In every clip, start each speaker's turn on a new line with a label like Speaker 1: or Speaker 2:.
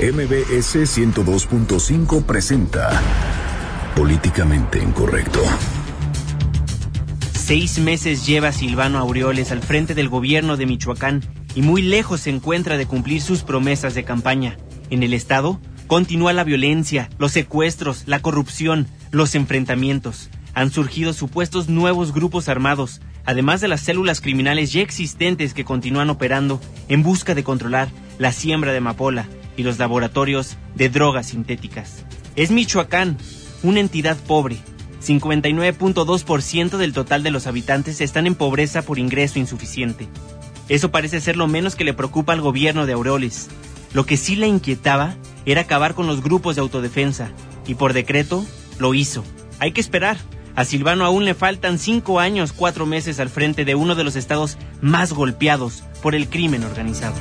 Speaker 1: MBS 102.5 presenta Políticamente Incorrecto.
Speaker 2: Seis meses lleva Silvano Aureoles al frente del gobierno de Michoacán y muy lejos se encuentra de cumplir sus promesas de campaña. En el Estado continúa la violencia, los secuestros, la corrupción, los enfrentamientos. Han surgido supuestos nuevos grupos armados, además de las células criminales ya existentes que continúan operando en busca de controlar la siembra de amapola y los laboratorios de drogas sintéticas. Es Michoacán, una entidad pobre. 59.2% del total de los habitantes están en pobreza por ingreso insuficiente. Eso parece ser lo menos que le preocupa al gobierno de Aureoles. Lo que sí le inquietaba era acabar con los grupos de autodefensa, y por decreto lo hizo. Hay que esperar. A Silvano aún le faltan cinco años, cuatro meses al frente de uno de los estados más golpeados por el crimen organizado.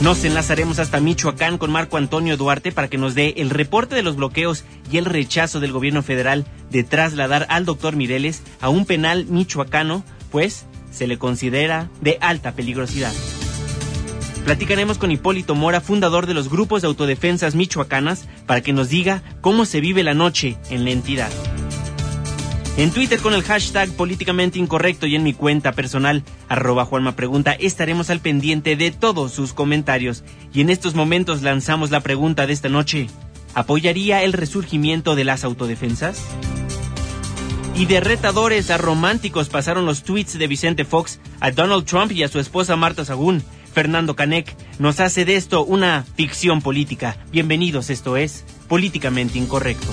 Speaker 2: Nos enlazaremos hasta Michoacán con Marco Antonio Duarte para que nos dé el reporte de los bloqueos y el rechazo del gobierno federal de trasladar al doctor Mireles a un penal michoacano, pues se le considera de alta peligrosidad. Platicaremos con Hipólito Mora, fundador de los grupos de autodefensas michoacanas, para que nos diga cómo se vive la noche en la entidad. En Twitter con el hashtag políticamente incorrecto y en mi cuenta personal, arroba Juanma Pregunta, estaremos al pendiente de todos sus comentarios. Y en estos momentos lanzamos la pregunta de esta noche. ¿Apoyaría el resurgimiento de las autodefensas? Y de retadores a románticos pasaron los tweets de Vicente Fox a Donald Trump y a su esposa Marta Sagún. Fernando Canek nos hace de esto una ficción política. Bienvenidos, esto es Políticamente Incorrecto.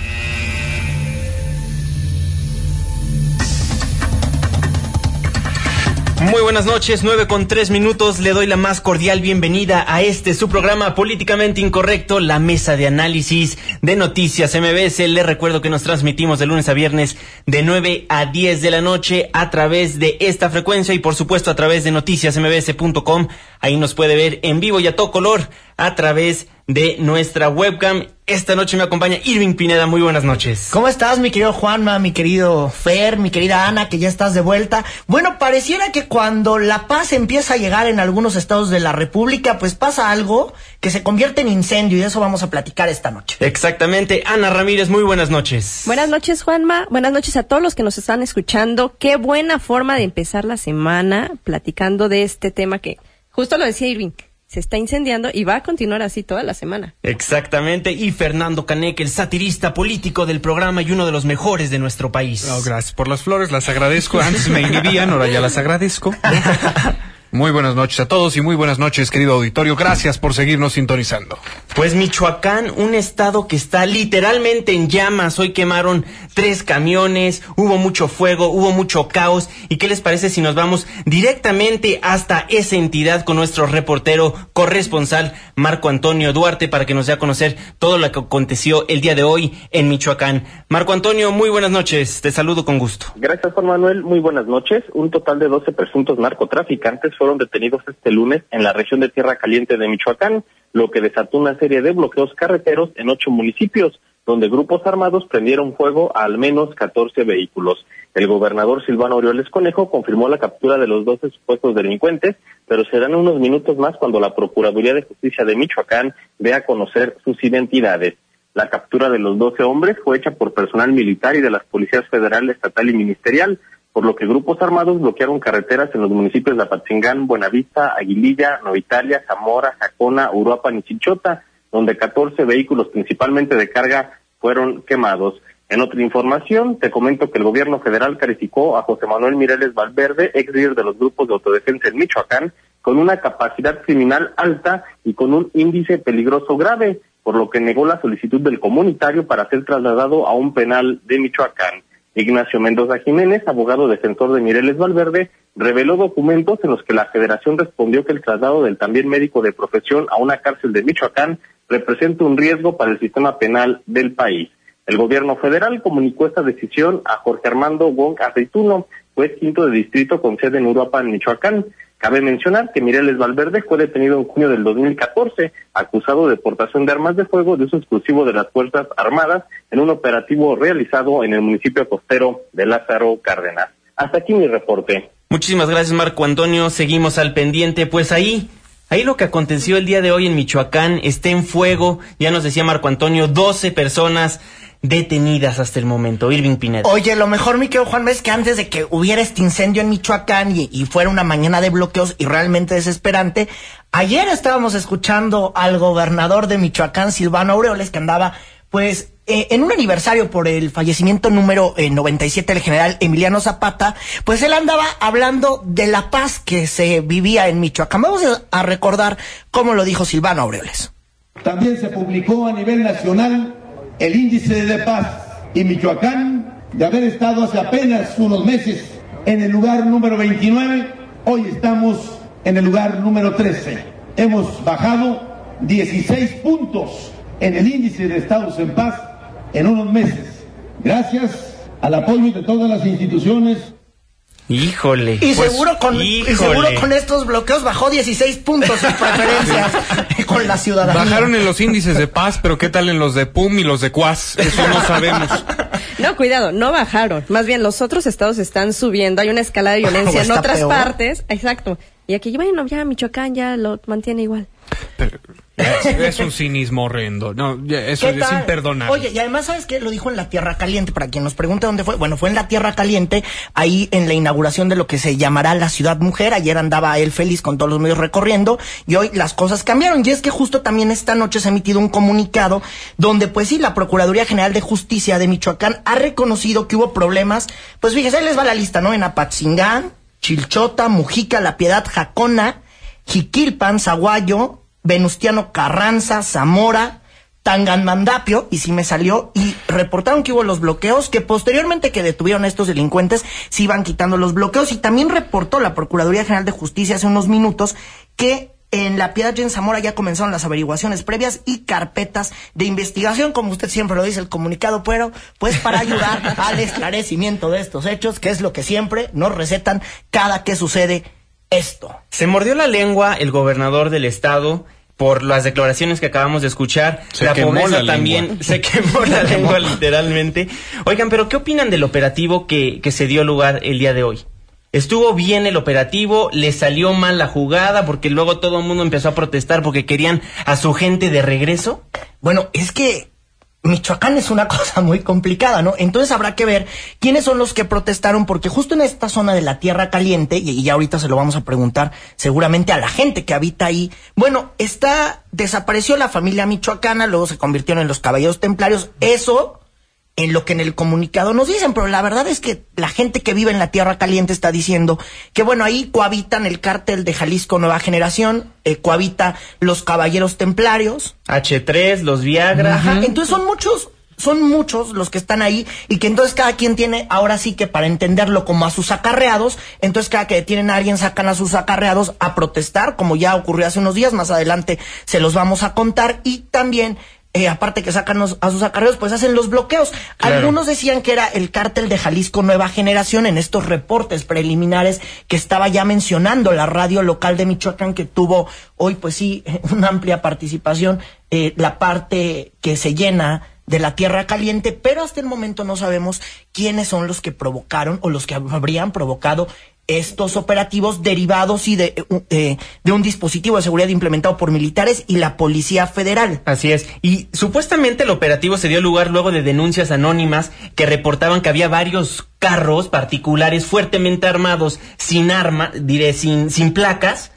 Speaker 2: Muy buenas noches, 9 con 3 minutos. Le doy la más cordial bienvenida a este su programa políticamente incorrecto, la mesa de análisis de noticias MBS. Le recuerdo que nos transmitimos de lunes a viernes de 9 a 10 de la noche a través de esta frecuencia y por supuesto a través de noticiasmbs.com. Ahí nos puede ver en vivo y a todo color a través de nuestra webcam. Esta noche me acompaña Irving Pineda. Muy buenas noches.
Speaker 3: ¿Cómo estás, mi querido Juanma, mi querido Fer, mi querida Ana, que ya estás de vuelta? Bueno, pareciera que cuando la paz empieza a llegar en algunos estados de la República, pues pasa algo que se convierte en incendio y de eso vamos a platicar esta noche.
Speaker 2: Exactamente. Ana Ramírez, muy buenas noches.
Speaker 4: Buenas noches, Juanma. Buenas noches a todos los que nos están escuchando. Qué buena forma de empezar la semana platicando de este tema que, justo lo decía Irving, se está incendiando y va a continuar así toda la semana.
Speaker 2: Exactamente. Y Fernando Canek, el satirista político del programa y uno de los mejores de nuestro país.
Speaker 5: Oh, gracias por las flores, las agradezco. Antes me inhibían, ahora ya las agradezco. Muy buenas noches a todos y muy buenas noches, querido auditorio. Gracias por seguirnos sintonizando.
Speaker 2: Pues Michoacán, un estado que está literalmente en llamas. Hoy quemaron tres camiones, hubo mucho fuego, hubo mucho caos. ¿Y qué les parece si nos vamos directamente hasta esa entidad con nuestro reportero corresponsal Marco Antonio Duarte para que nos dé a conocer todo lo que aconteció el día de hoy en Michoacán? Marco Antonio, muy buenas noches. Te saludo con gusto.
Speaker 6: Gracias, Juan Manuel. Muy buenas noches. Un total de 12 presuntos narcotraficantes fueron detenidos este lunes en la región de Tierra Caliente de Michoacán, lo que desató una serie de bloqueos carreteros en ocho municipios, donde grupos armados prendieron fuego a al menos 14 vehículos. El gobernador Silvano Orioles Conejo confirmó la captura de los 12 supuestos delincuentes, pero serán unos minutos más cuando la Procuraduría de Justicia de Michoacán dé a conocer sus identidades. La captura de los 12 hombres fue hecha por personal militar y de las policías federal, estatal y ministerial, por lo que grupos armados bloquearon carreteras en los municipios de Apatzingán, Buenavista, Aguililla, Novitalia, Zamora, Jacona, Uruapan y Chichota, donde 14 vehículos principalmente de carga fueron quemados. En otra información, te comento que el gobierno federal calificó a José Manuel Mireles Valverde, ex líder de los grupos de autodefensa en Michoacán, con una capacidad criminal alta y con un índice peligroso grave, por lo que negó la solicitud del comunitario para ser trasladado a un penal de Michoacán. Ignacio Mendoza Jiménez, abogado defensor de Mireles Valverde, reveló documentos en los que la federación respondió que el traslado del también médico de profesión a una cárcel de Michoacán representa un riesgo para el sistema penal del país. El gobierno federal comunicó esta decisión a Jorge Armando Wong Aceituno, juez quinto de distrito con sede en Uruapan, Michoacán. Cabe mencionar que Mireles Valverde fue detenido en junio del 2014, acusado de portación de armas de fuego de uso exclusivo de las Fuerzas Armadas en un operativo realizado en el municipio costero de Lázaro Cárdenas. Hasta aquí mi reporte.
Speaker 2: Muchísimas gracias, Marco Antonio. Seguimos al pendiente. Pues ahí, ahí lo que aconteció el día de hoy en Michoacán está en fuego. Ya nos decía Marco Antonio, 12 personas detenidas hasta el momento. Irving Pineda.
Speaker 3: Oye, lo mejor, mi querido Juan, es que antes de que hubiera este incendio en Michoacán y, y, fuera una mañana de bloqueos y realmente desesperante, ayer estábamos escuchando al gobernador de Michoacán, Silvano Aureoles, que andaba, pues, eh, en un aniversario por el fallecimiento número eh, 97 del general Emiliano Zapata, pues él andaba hablando de la paz que se vivía en Michoacán. Vamos a recordar cómo lo dijo Silvano Aureoles.
Speaker 7: También se publicó a nivel nacional el índice de paz y Michoacán, de haber estado hace apenas unos meses en el lugar número 29, hoy estamos en el lugar número 13. Hemos bajado 16 puntos en el índice de estados en paz en unos meses, gracias al apoyo de todas las instituciones
Speaker 2: Híjole.
Speaker 3: Y,
Speaker 2: pues,
Speaker 3: seguro con,
Speaker 2: híjole.
Speaker 3: y seguro con estos bloqueos bajó 16 puntos sus preferencias con la ciudadanía.
Speaker 5: Bajaron en los índices de paz, pero ¿qué tal en los de PUM y los de CUAS? Eso no sabemos.
Speaker 4: No, cuidado, no bajaron. Más bien, los otros estados están subiendo. Hay una escalada de violencia en otras
Speaker 3: peor.
Speaker 4: partes. Exacto. Y aquí, bueno, ya Michoacán ya lo mantiene igual.
Speaker 5: Pero, es, es un cinismo horrendo. No, eso
Speaker 3: ¿Qué
Speaker 5: es imperdonable.
Speaker 3: Oye, y además, ¿sabes qué? Lo dijo en la Tierra Caliente, para quien nos pregunte dónde fue. Bueno, fue en la Tierra Caliente, ahí en la inauguración de lo que se llamará la Ciudad Mujer. Ayer andaba él feliz con todos los medios recorriendo, y hoy las cosas cambiaron. Y es que justo también esta noche se ha emitido un comunicado donde, pues sí, la Procuraduría General de Justicia de Michoacán ha reconocido que hubo problemas. Pues fíjese, ahí les va la lista, ¿no? En Apatzingán, Chilchota, Mujica, La Piedad, Jacona, Jiquilpan, Zaguayo, Venustiano Carranza, Zamora, Tangamandapio, y si me salió, y reportaron que hubo los bloqueos, que posteriormente que detuvieron a estos delincuentes, se iban quitando los bloqueos, y también reportó la Procuraduría General de Justicia hace unos minutos que en La Piedad y en Zamora ya comenzaron las averiguaciones previas y carpetas de investigación, como usted siempre lo dice el comunicado, pero pues para ayudar al esclarecimiento de estos hechos, que es lo que siempre nos recetan cada que sucede esto.
Speaker 2: Se mordió la lengua el gobernador del estado por las declaraciones que acabamos de escuchar.
Speaker 5: Se
Speaker 2: la
Speaker 5: quemó
Speaker 2: pobreza
Speaker 5: la
Speaker 2: también
Speaker 5: lengua.
Speaker 2: se quemó la lengua literalmente. Oigan, pero ¿qué opinan del operativo que, que se dio lugar el día de hoy? Estuvo bien el operativo, le salió mal la jugada porque luego todo el mundo empezó a protestar porque querían a su gente de regreso.
Speaker 3: Bueno, es que Michoacán es una cosa muy complicada, ¿no? Entonces habrá que ver quiénes son los que protestaron, porque justo en esta zona de la Tierra Caliente, y, ya ahorita se lo vamos a preguntar seguramente a la gente que habita ahí, bueno, está, desapareció la familia michoacana, luego se convirtieron en los caballeros templarios, eso en lo que en el comunicado nos dicen, pero la verdad es que la gente que vive en la Tierra Caliente está diciendo que bueno, ahí cohabitan el cártel de Jalisco Nueva Generación, eh, cohabita los caballeros templarios,
Speaker 2: H3, los Viagra.
Speaker 3: Ajá, entonces son muchos, son muchos los que están ahí y que entonces cada quien tiene, ahora sí que para entenderlo como a sus acarreados, entonces cada que detienen a alguien sacan a sus acarreados a protestar, como ya ocurrió hace unos días, más adelante se los vamos a contar y también... eh, aparte que sacan a sus acarreados, pues hacen los bloqueos.
Speaker 2: Claro.
Speaker 3: Algunos decían que era el cártel de Jalisco Nueva Generación en estos reportes preliminares que estaba ya mencionando la radio local de Michoacán que tuvo hoy pues sí una amplia participación eh, la parte que se llena de la tierra caliente, pero hasta el momento no sabemos quiénes son los que provocaron o los que habrían provocado estos operativos derivados y de, eh, eh, de un dispositivo de seguridad implementado por militares y la Policía Federal.
Speaker 2: Así es. Y supuestamente el operativo se dio lugar luego de denuncias anónimas que reportaban que había varios carros particulares fuertemente armados, sin arma, diré, sin, sin placas,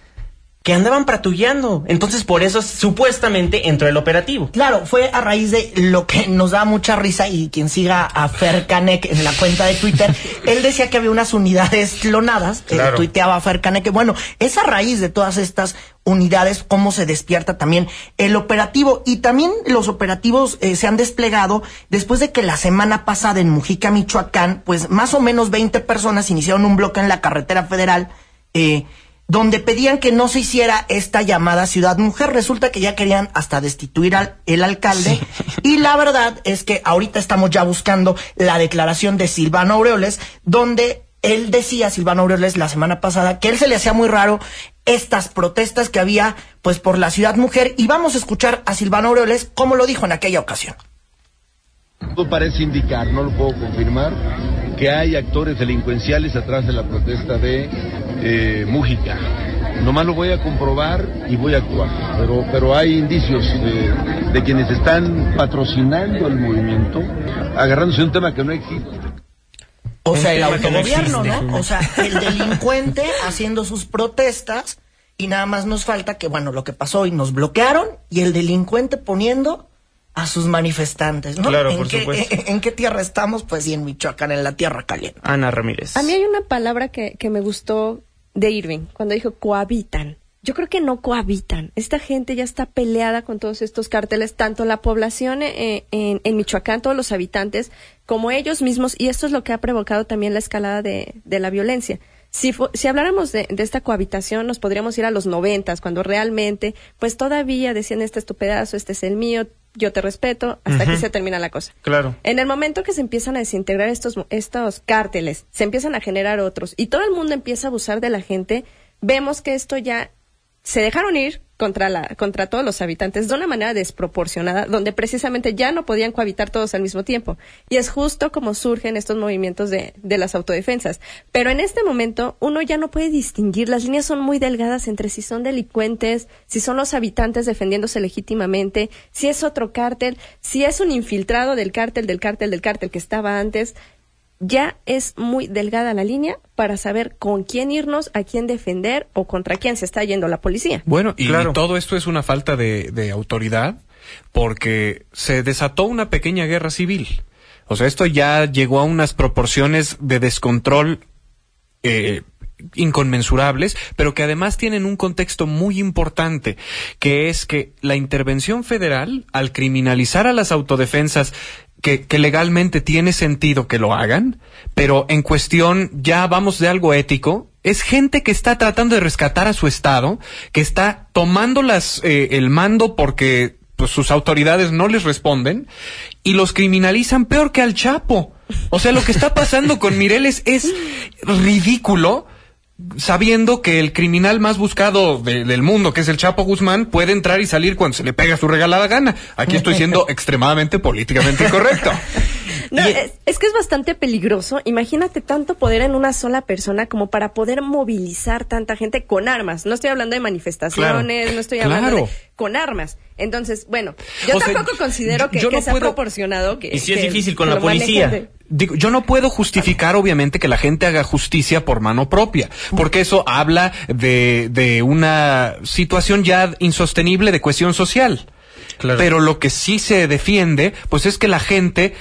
Speaker 2: que andaban patrullando. Entonces por eso supuestamente entró el operativo.
Speaker 3: Claro, fue a raíz de lo que nos da mucha risa y quien siga a Fer Canek en la cuenta de Twitter, él decía que había unas unidades clonadas, que
Speaker 2: Claro.
Speaker 3: tuiteaba Fer Canek, que bueno, es a raíz de todas estas unidades cómo se despierta también el operativo y también los operativos eh, se han desplegado después de que la semana pasada en Mujica, Michoacán, pues más o menos 20 personas iniciaron un bloque en la carretera federal eh, donde pedían que no se hiciera esta llamada ciudad mujer. Resulta que ya querían hasta destituir al el alcalde. Y la verdad es que ahorita estamos ya buscando la declaración de Silvano Aureoles, donde él decía, Silvano Aureoles, la semana pasada, que él se le hacía muy raro estas protestas que había, pues, por la ciudad mujer. Y vamos a escuchar a Silvano Aureoles como lo dijo en aquella ocasión.
Speaker 8: Todo parece indicar, no lo puedo confirmar, que hay actores delincuenciales atrás de la protesta de eh, Mújica. Nomás lo voy a comprobar y voy a actuar. Pero, pero hay indicios de, de quienes están patrocinando el movimiento, agarrándose un tema que no existe.
Speaker 3: O sea, el
Speaker 2: no
Speaker 3: autogobierno,
Speaker 2: existe.
Speaker 3: ¿no? O sea, el delincuente haciendo sus protestas y nada más nos falta que, bueno, lo que pasó hoy nos bloquearon y el delincuente poniendo a sus manifestantes, ¿no?
Speaker 2: Claro,
Speaker 3: ¿En
Speaker 2: por
Speaker 3: qué,
Speaker 2: supuesto.
Speaker 3: En, en qué tierra estamos? Pues sí, en Michoacán, en la tierra caliente.
Speaker 2: Ana Ramírez.
Speaker 4: A mí hay una palabra que, que me gustó de Irving, cuando dijo cohabitan. Yo creo que no cohabitan. Esta gente ya está peleada con todos estos cárteles, tanto la población eh, en, en Michoacán, todos los habitantes, como ellos mismos, y esto es lo que ha provocado también la escalada de, de la violencia. Si, fu- si habláramos de, de esta cohabitación, nos podríamos ir a los noventas, cuando realmente, pues todavía decían, este es tu pedazo, este es el mío, yo te respeto, hasta que se termina la cosa.
Speaker 2: Claro.
Speaker 4: En el momento que se empiezan a desintegrar estos, estos cárteles, se empiezan a generar otros y todo el mundo empieza a abusar de la gente, vemos que esto ya se dejaron ir contra, la, contra todos los habitantes de una manera desproporcionada, donde precisamente ya no podían cohabitar todos al mismo tiempo. Y es justo como surgen estos movimientos de, de las autodefensas. Pero en este momento uno ya no puede distinguir, las líneas son muy delgadas entre si son delincuentes, si son los habitantes defendiéndose legítimamente, si es otro cártel, si es un infiltrado del cártel, del cártel, del cártel que estaba antes ya es muy delgada la línea para saber con quién irnos, a quién defender o contra quién se está yendo la policía.
Speaker 5: Bueno, y
Speaker 2: Claro.
Speaker 5: todo esto es una falta de, de autoridad porque se desató una pequeña guerra civil. O sea, esto ya llegó a unas proporciones de descontrol eh, inconmensurables, pero que además tienen un contexto muy importante, que es que la intervención federal, al criminalizar a las autodefensas, que, que legalmente tiene sentido que lo hagan, pero en cuestión ya vamos de algo ético, es gente que está tratando de rescatar a su estado, que está tomando las, eh, el mando porque pues, sus autoridades no les responden y los criminalizan peor que al Chapo. O sea, lo que está pasando con Mireles es ridículo sabiendo que el criminal más buscado de- del mundo, que es el Chapo Guzmán, puede entrar y salir cuando se le pega su regalada gana. Aquí estoy siendo extremadamente políticamente correcto.
Speaker 4: No, es, es que es bastante peligroso. Imagínate tanto poder en una sola persona como para poder movilizar tanta gente con armas. No estoy hablando de manifestaciones, no estoy hablando
Speaker 5: Claro.
Speaker 4: de con armas. Entonces, bueno, yo
Speaker 5: O sea,
Speaker 4: tampoco considero que,
Speaker 5: yo
Speaker 4: que
Speaker 5: no
Speaker 4: sea
Speaker 5: puedo-
Speaker 4: proporcionado que
Speaker 2: Y sí es
Speaker 4: que-
Speaker 2: difícil con la policía.
Speaker 5: Digo, yo no puedo justificar, obviamente, que la gente haga justicia por mano propia, porque eso habla de, de una situación ya insostenible de cuestión social.
Speaker 2: Claro.
Speaker 5: Pero lo que sí se defiende, pues es que la gente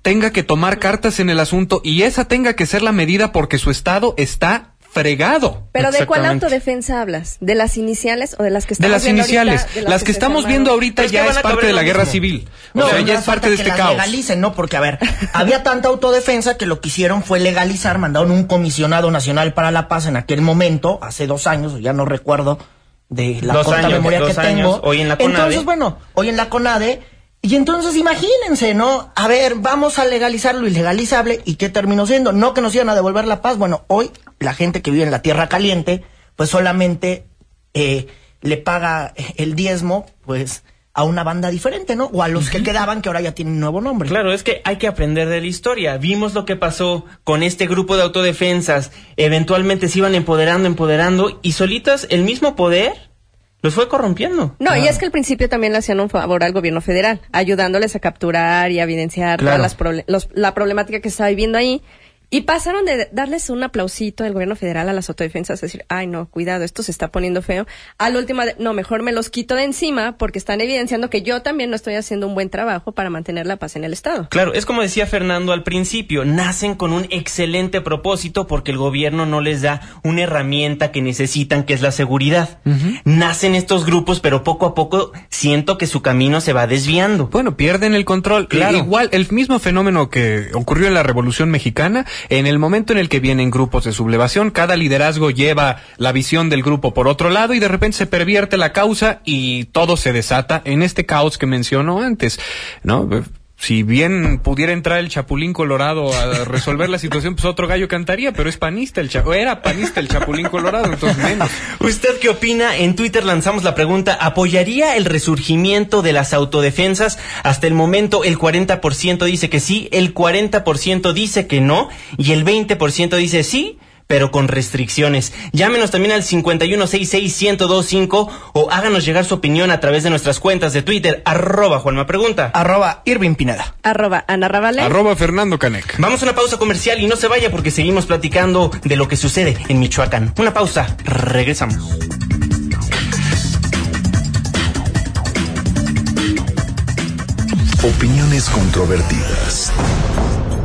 Speaker 5: tenga que tomar cartas en el asunto y esa tenga que ser la medida porque su estado está fregado.
Speaker 4: Pero ¿de cuál autodefensa hablas? ¿De las iniciales o de las que
Speaker 5: De
Speaker 4: estamos
Speaker 5: las
Speaker 4: viendo ahorita,
Speaker 5: iniciales,
Speaker 4: de
Speaker 5: las que estamos viendo ahorita
Speaker 2: es
Speaker 5: ya es parte de la guerra
Speaker 2: mismo.
Speaker 5: civil.
Speaker 3: No,
Speaker 5: o sea,
Speaker 3: no
Speaker 5: ya es parte de este
Speaker 3: las
Speaker 5: caos.
Speaker 3: legalicen, ¿no? Porque, a ver, había tanta autodefensa que lo que hicieron fue legalizar, mandaron un comisionado nacional para la paz en aquel momento, hace dos años, ya no recuerdo de la
Speaker 2: Dos
Speaker 3: corta
Speaker 2: años,
Speaker 3: memoria
Speaker 2: dos
Speaker 3: que
Speaker 2: años,
Speaker 3: tengo.
Speaker 2: hoy en la CONADE.
Speaker 3: Entonces, bueno, hoy en la CONADE, y entonces imagínense, ¿no? A ver, vamos a legalizar lo ilegalizable, ¿y qué terminó siendo? No que nos iban a devolver la paz. Bueno, hoy la gente que vive en la Tierra Caliente, pues solamente eh, le paga el diezmo, pues, a una banda diferente, ¿no? O a los que quedaban, que ahora ya tienen nuevo nombre.
Speaker 2: Claro, es que hay que aprender de la historia. Vimos lo que pasó con este grupo de autodefensas. Eventualmente se iban empoderando, empoderando y solitas el mismo poder los fue corrompiendo.
Speaker 4: No, y es que al principio también le hacían un favor al gobierno federal, ayudándoles a capturar y a evidenciar
Speaker 2: Claro.
Speaker 4: todas las los- la problemática que estaba viviendo ahí. Y pasaron de darles un aplausito al gobierno federal a las autodefensas, decir, ay no, cuidado, esto se está poniendo feo. Al último, de, no, mejor me los quito de encima porque están evidenciando que yo también no estoy haciendo un buen trabajo para mantener la paz en el Estado.
Speaker 2: Claro, es como decía Fernando al principio, nacen con un excelente propósito porque el gobierno no les da una herramienta que necesitan, que es la seguridad. Nacen estos grupos, pero poco a poco siento que su camino se va desviando.
Speaker 5: Bueno, pierden el control.
Speaker 2: Claro.
Speaker 5: Igual, el mismo fenómeno que ocurrió en la Revolución Mexicana En el momento en el que vienen grupos de sublevación, cada liderazgo lleva la visión del grupo por otro lado y de repente se pervierte la causa y todo se desata en este caos que mencionó antes, ¿no? Si bien pudiera entrar el Chapulín Colorado a resolver la situación, pues otro gallo cantaría, pero es panista el o era panista el Chapulín Colorado, entonces menos.
Speaker 2: ¿Usted qué opina? En Twitter lanzamos la pregunta, ¿apoyaría el resurgimiento de las autodefensas? Hasta el momento el 40% dice que sí, el 40% dice que no y el 20% dice sí pero con restricciones. Llámenos también al 5166125 o háganos llegar su opinión a través de nuestras cuentas de Twitter, arroba Juanma Pregunta.
Speaker 3: Arroba Irving Pineda.
Speaker 4: Arroba Ana Rabale.
Speaker 5: Arroba Fernando Canec.
Speaker 2: Vamos a una pausa comercial y no se vaya porque seguimos platicando de lo que sucede en Michoacán. Una pausa, regresamos.
Speaker 1: Opiniones controvertidas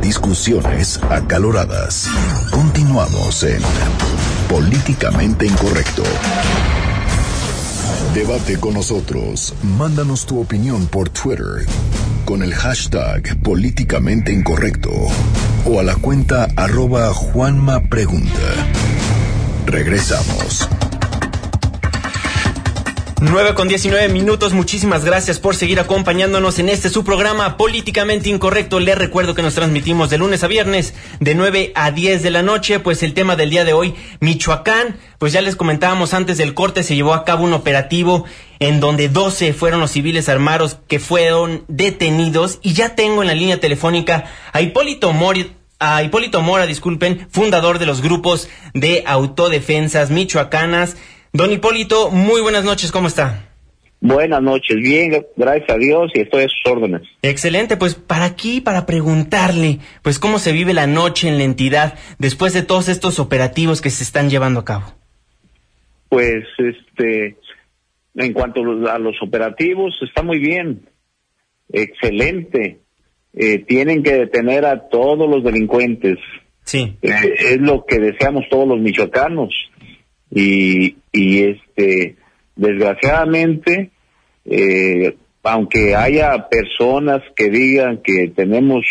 Speaker 1: Discusiones acaloradas. Continuamos en Políticamente Incorrecto. Debate con nosotros. Mándanos tu opinión por Twitter con el hashtag Políticamente Incorrecto o a la cuenta arroba Juanma. Regresamos.
Speaker 2: 9 con 19 minutos. Muchísimas gracias por seguir acompañándonos en este su programa Políticamente Incorrecto. Les recuerdo que nos transmitimos de lunes a viernes de 9 a 10 de la noche. Pues el tema del día de hoy, Michoacán. Pues ya les comentábamos antes del corte, se llevó a cabo un operativo en donde 12 fueron los civiles armados que fueron detenidos. Y ya tengo en la línea telefónica a Hipólito Mori a Hipólito Mora, disculpen, fundador de los grupos de autodefensas michoacanas. Don Hipólito, muy buenas noches, ¿cómo está?
Speaker 9: Buenas noches, bien, gracias a Dios y estoy a sus órdenes.
Speaker 2: Excelente, pues para aquí, para preguntarle, pues cómo se vive la noche en la entidad después de todos estos operativos que se están llevando a cabo.
Speaker 9: Pues, este, en cuanto a los operativos, está muy bien, excelente. Eh, tienen que detener a todos los delincuentes.
Speaker 2: Sí.
Speaker 9: Eh, es lo que deseamos todos los michoacanos y, y este desgraciadamente eh, aunque haya personas que digan que tenemos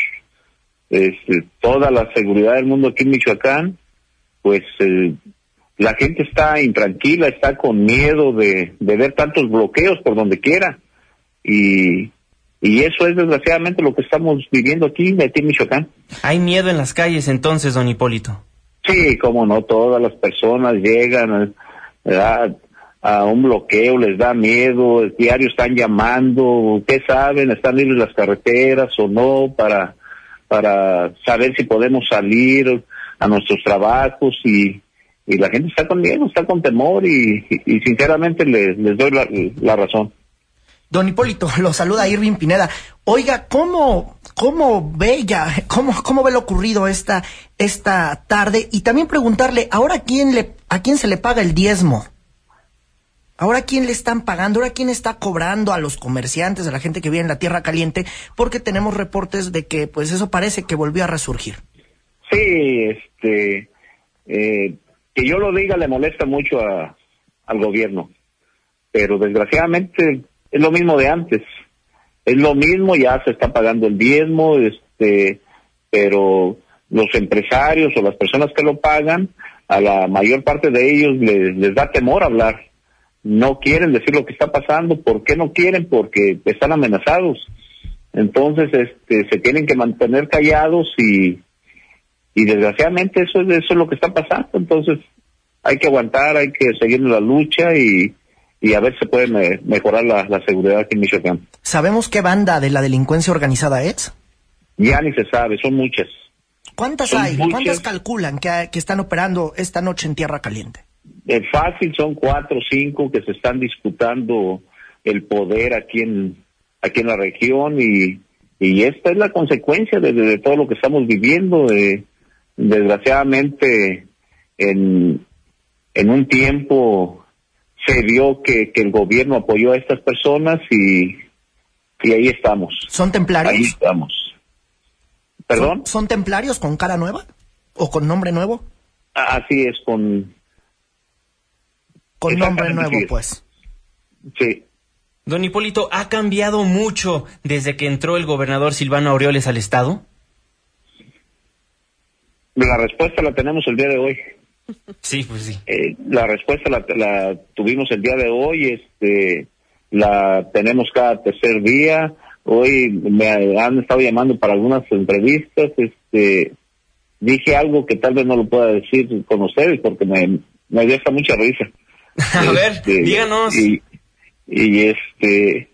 Speaker 9: este, toda la seguridad del mundo aquí en Michoacán pues eh, la gente está intranquila está con miedo de, de ver tantos bloqueos por donde quiera y y eso es desgraciadamente lo que estamos viviendo aquí, aquí en Michoacán.
Speaker 2: Hay miedo en las calles entonces, don Hipólito.
Speaker 9: Sí, como no, todas las personas llegan a un bloqueo, les da miedo, el diario están llamando, ¿qué saben? ¿Están libres las carreteras o no? Para, para saber si podemos salir a nuestros trabajos y, y la gente está con miedo, está con temor y, y, sinceramente les, les doy la, la razón.
Speaker 3: Don Hipólito, lo saluda Irving Pineda. Oiga, ¿cómo, cómo ve cómo, cómo ve lo ocurrido esta, esta tarde? Y también preguntarle, ¿ahora quién le, a quién se le paga el diezmo? ¿Ahora quién le están pagando? ¿Ahora quién está cobrando a los comerciantes, a la gente que vive en la Tierra Caliente? Porque tenemos reportes de que, pues eso parece que volvió a resurgir.
Speaker 9: Sí, este, eh, que yo lo diga le molesta mucho a, al gobierno, pero desgraciadamente es lo mismo de antes es lo mismo, ya se está pagando el diezmo, este, pero los empresarios o las personas que lo pagan, a la mayor parte de ellos les, les da temor hablar. No quieren decir lo que está pasando. ¿Por qué no quieren? Porque están amenazados. Entonces, este, se tienen que mantener callados y, y desgraciadamente eso, eso es lo que está pasando. Entonces, hay que aguantar, hay que seguir la lucha y, y a ver si puede mejorar la, seguridad aquí en Michoacán.
Speaker 3: ¿Sabemos qué banda de la delincuencia organizada es?
Speaker 9: Ya ni se sabe, son muchas.
Speaker 3: ¿Cuántas hay? ¿Cuántas calculan que, que, están operando esta noche en Tierra Caliente?
Speaker 9: Es fácil, son cuatro o cinco que se están disputando el poder aquí en, aquí en la región y, y esta es la consecuencia de, todo lo que estamos viviendo. De, desgraciadamente, en, en un tiempo se vio que, que el gobierno apoyó a estas personas y, y ahí estamos.
Speaker 3: ¿Son templarios?
Speaker 9: Ahí estamos. ¿Perdón?
Speaker 3: ¿Son, templarios con cara nueva? ¿O con nombre nuevo?
Speaker 9: Así es, con...
Speaker 3: Con nombre nuevo, pues.
Speaker 9: Sí.
Speaker 2: Don Hipólito, ¿ha cambiado mucho desde que entró el gobernador Silvano Aureoles al Estado?
Speaker 9: La respuesta la tenemos el día de hoy.
Speaker 2: Sí, pues sí.
Speaker 9: Eh, la respuesta la, la tuvimos el día de hoy, este, la tenemos cada tercer día. Hoy me han estado llamando para algunas entrevistas. Este, dije algo que tal vez no lo pueda decir con ustedes porque me, me deja mucha risa.
Speaker 2: A ver,
Speaker 9: Este,
Speaker 2: díganos.
Speaker 9: Y, y este,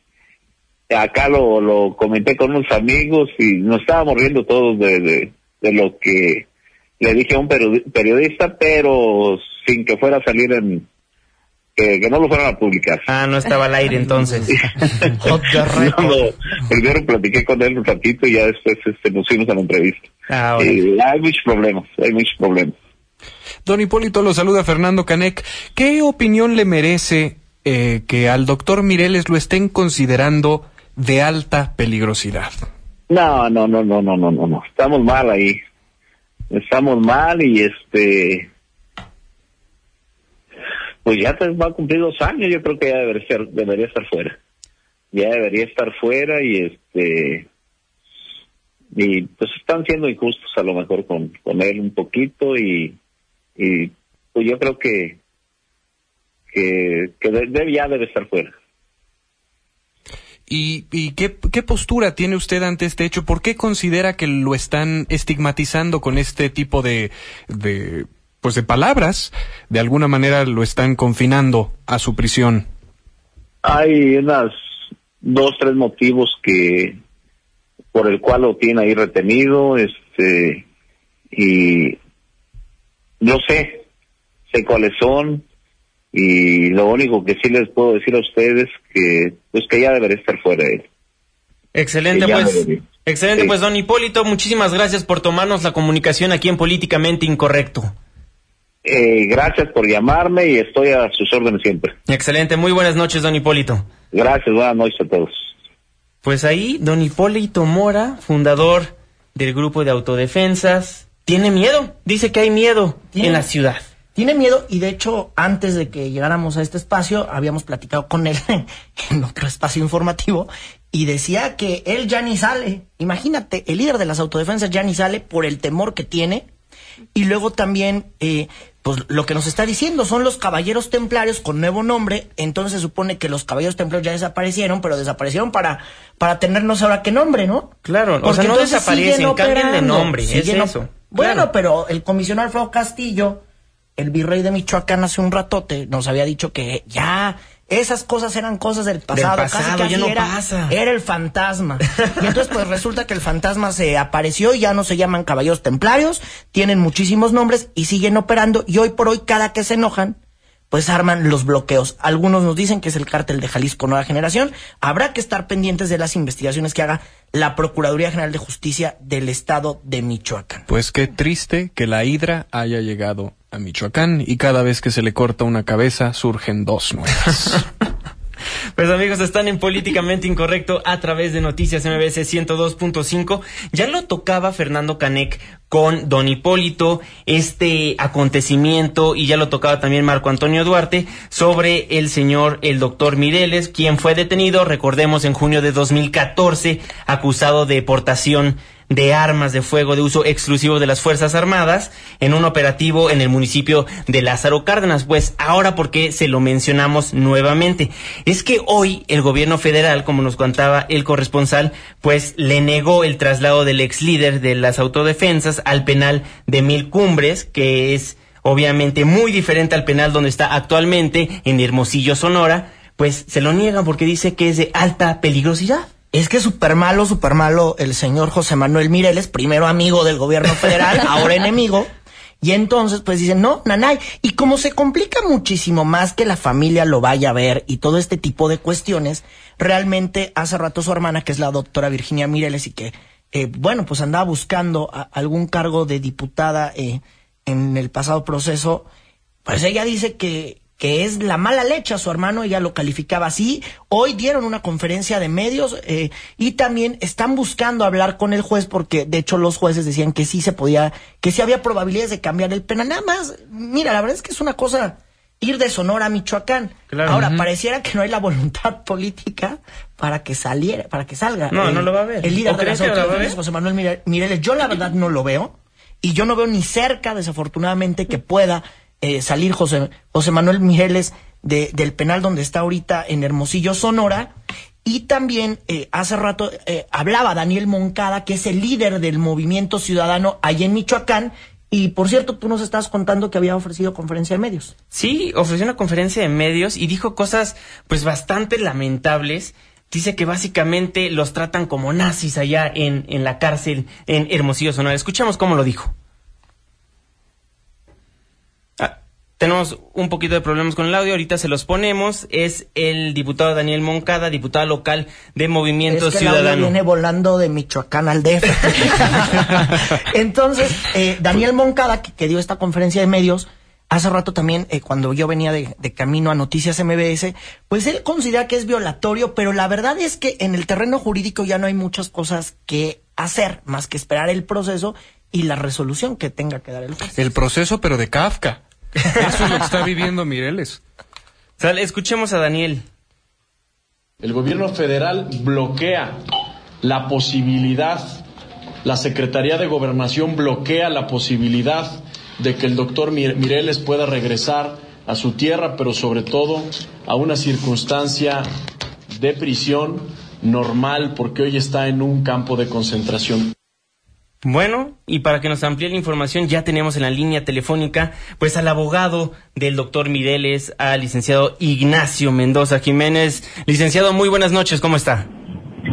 Speaker 9: acá lo, lo comenté con unos amigos y nos estábamos riendo todos de, de, de lo que le dije a un periodi- periodista, pero sin que fuera a salir en, que, que no lo fueran a publicar.
Speaker 2: Ah, no estaba al aire entonces.
Speaker 9: No, no, primero platiqué con él un ratito y ya después este, nos fuimos a la entrevista.
Speaker 2: Ah.
Speaker 9: Eh, hay muchos problemas, hay muchos problemas.
Speaker 5: Don Hipólito lo saluda Fernando Canec. ¿Qué opinión le merece eh, que al doctor Mireles lo estén considerando de alta peligrosidad?
Speaker 9: No, no, no, no, no, no, no, no. Estamos mal ahí. Estamos mal y este, pues ya va a cumplir dos años. Yo creo que ya debería estar, debería estar fuera. Ya debería estar fuera y este, y pues están siendo injustos a lo mejor con, con él un poquito y, y pues yo creo que, que, que de- debe- ya debe estar fuera.
Speaker 5: ¿Y, y qué, postura tiene usted ante este hecho? ¿Por qué considera que lo están estigmatizando con este tipo de, de, pues de palabras? De alguna manera lo están confinando a su prisión.
Speaker 9: Hay unas dos, tres motivos que por el cual lo tiene ahí retenido, este, y no sé, sé cuáles son, y lo único que sí les puedo decir a ustedes que, pues que ya debería estar fuera de él.
Speaker 2: Excelente, pues.
Speaker 9: debería.
Speaker 2: Excelente,
Speaker 9: Sí.
Speaker 2: pues, don Hipólito, muchísimas gracias por tomarnos la comunicación aquí en Políticamente Incorrecto.
Speaker 9: Eh, gracias por llamarme y estoy a sus órdenes siempre.
Speaker 2: Excelente, muy buenas noches, don Hipólito.
Speaker 9: Gracias, buenas noches a todos.
Speaker 2: Pues ahí, don Hipólito Mora, fundador del grupo de autodefensas, tiene miedo, dice que hay miedo
Speaker 3: Tiene-
Speaker 2: en la ciudad.
Speaker 3: Tiene miedo y de hecho antes de que llegáramos a este espacio habíamos platicado con él en otro espacio informativo y decía que él ya ni sale. Imagínate, el líder de las autodefensas ya ni sale por el temor que tiene y luego también eh, pues lo que nos está diciendo son los caballeros templarios con nuevo nombre, entonces se supone que los caballeros templarios ya desaparecieron, pero desaparecieron para para tenernos ahora qué nombre, ¿no?
Speaker 2: Claro, o
Speaker 3: Porque
Speaker 2: sea, no desaparecen, cambian de nombre, es eso.
Speaker 3: Bueno,
Speaker 2: Claro.
Speaker 3: pero el comisionado Alfredo Castillo, el virrey de Michoacán hace un ratote, nos había dicho que ya esas cosas eran cosas del pasado,
Speaker 2: pasado,
Speaker 3: casi casi
Speaker 2: ya no
Speaker 3: era,
Speaker 2: pasa.
Speaker 3: era el fantasma. Y entonces pues resulta que el fantasma se apareció y ya no se llaman caballeros templarios, tienen muchísimos nombres y siguen operando y hoy por hoy cada que se enojan pues arman los bloqueos. Algunos nos dicen que es el cártel de Jalisco Nueva Generación. Habrá que estar pendientes de las investigaciones que haga la Procuraduría General de Justicia del Estado de Michoacán.
Speaker 5: Pues qué triste que la hidra haya llegado a Michoacán y cada vez que se le corta una cabeza surgen dos nuevas.
Speaker 2: Pues amigos, están en Políticamente Incorrecto a través de Noticias MBS 102.5. Ya lo tocaba Fernando Canec con Don Hipólito, este acontecimiento, y ya lo tocaba también Marco Antonio Duarte, sobre el señor, el doctor Mireles, quien fue detenido, recordemos, en junio de 2014, acusado de portación de armas de fuego de uso exclusivo de las Fuerzas Armadas en un operativo en el municipio de Lázaro Cárdenas. Pues ahora, ¿por qué se lo mencionamos nuevamente? Es que hoy el gobierno federal, como nos contaba el corresponsal, pues le negó el traslado del ex líder de las autodefensas al penal de Mil Cumbres, que es obviamente muy diferente al penal donde está actualmente en Hermosillo, Sonora, pues se lo niegan porque dice que es de alta peligrosidad.
Speaker 3: Es que súper malo, súper malo el señor José Manuel Mireles, primero amigo del gobierno federal, ahora enemigo. Y entonces, pues dicen, no, nanay. Y como se complica muchísimo más que la familia lo vaya a ver y todo este tipo de cuestiones, realmente hace rato su hermana, que es la doctora Virginia Mireles y que, eh, bueno, pues andaba buscando a- algún cargo de diputada eh, en el pasado proceso, pues ella dice que, que es la mala leche a su hermano, ella lo calificaba así. Hoy dieron una conferencia de medios eh, y también están buscando hablar con el juez porque de hecho los jueces decían que sí se podía, que sí había probabilidades de cambiar el penal. Nada más, mira, la verdad es que es una cosa ir de Sonora a Michoacán.
Speaker 2: Claro.
Speaker 3: Ahora, pareciera que no hay la voluntad política para que saliera, para que salga.
Speaker 2: No,
Speaker 3: el-
Speaker 2: no lo va a ver.
Speaker 3: El líder
Speaker 2: ¿O
Speaker 3: de las autoridades? José Manuel Mire- Mireles, yo la verdad no lo veo. y yo no veo ni cerca, desafortunadamente, que pueda eh, salir José, José Manuel Mijeles de, del penal donde está ahorita en Hermosillo, Sonora. Y también eh, hace rato eh, hablaba Daniel Moncada, que es el líder del movimiento ciudadano allá en Michoacán. Y por cierto, tú nos estás contando que había ofrecido conferencia de medios.
Speaker 2: Sí, ofreció una conferencia de medios y dijo cosas pues bastante lamentables. Dice que básicamente los tratan como nazis allá en, en la cárcel en Hermosillo, Sonora. Escuchamos cómo lo dijo. Tenemos un poquito de problemas con el audio, ahorita se los ponemos. Es el diputado Daniel Moncada, diputado local de Movimiento
Speaker 3: es que
Speaker 2: Ciudadano.
Speaker 3: El audio viene volando de Michoacán al DF. Entonces, eh, Daniel Moncada, que, que, dio esta conferencia de medios, hace rato también, eh, cuando yo venía de, de, camino a Noticias MBS, pues él considera que es violatorio, pero la verdad es que en el terreno jurídico ya no hay muchas cosas que hacer, más que esperar el proceso y la resolución que tenga que dar el juez.
Speaker 5: El proceso, pero de Kafka. Eso es lo que está viviendo Mireles.
Speaker 2: Escuchemos a Daniel.
Speaker 10: El gobierno federal bloquea la posibilidad, la Secretaría de Gobernación bloquea la posibilidad de que el doctor Mireles pueda regresar a su tierra, pero sobre todo a una circunstancia de prisión normal, porque hoy está en un campo de concentración.
Speaker 2: Bueno, y para que nos amplíe la información, ya tenemos en la línea telefónica, pues al abogado del doctor Mireles, al licenciado Ignacio Mendoza Jiménez. Licenciado, muy buenas noches, ¿cómo está?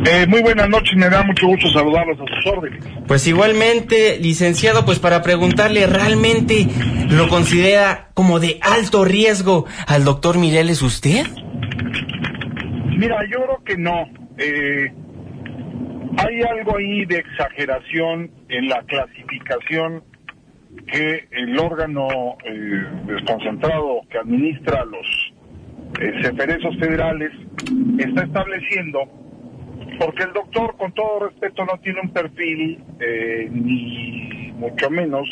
Speaker 11: Eh, muy buenas noches, me da mucho gusto saludarlos a sus órdenes.
Speaker 2: Pues igualmente, licenciado, pues para preguntarle, ¿realmente lo considera como de alto riesgo al doctor Mireles usted?
Speaker 11: Mira, yo creo que no. Eh, hay algo ahí de exageración en la clasificación que el órgano eh, desconcentrado que administra los eh, ceferesos federales está estableciendo, porque el doctor, con todo respeto, no tiene un perfil, eh, ni mucho menos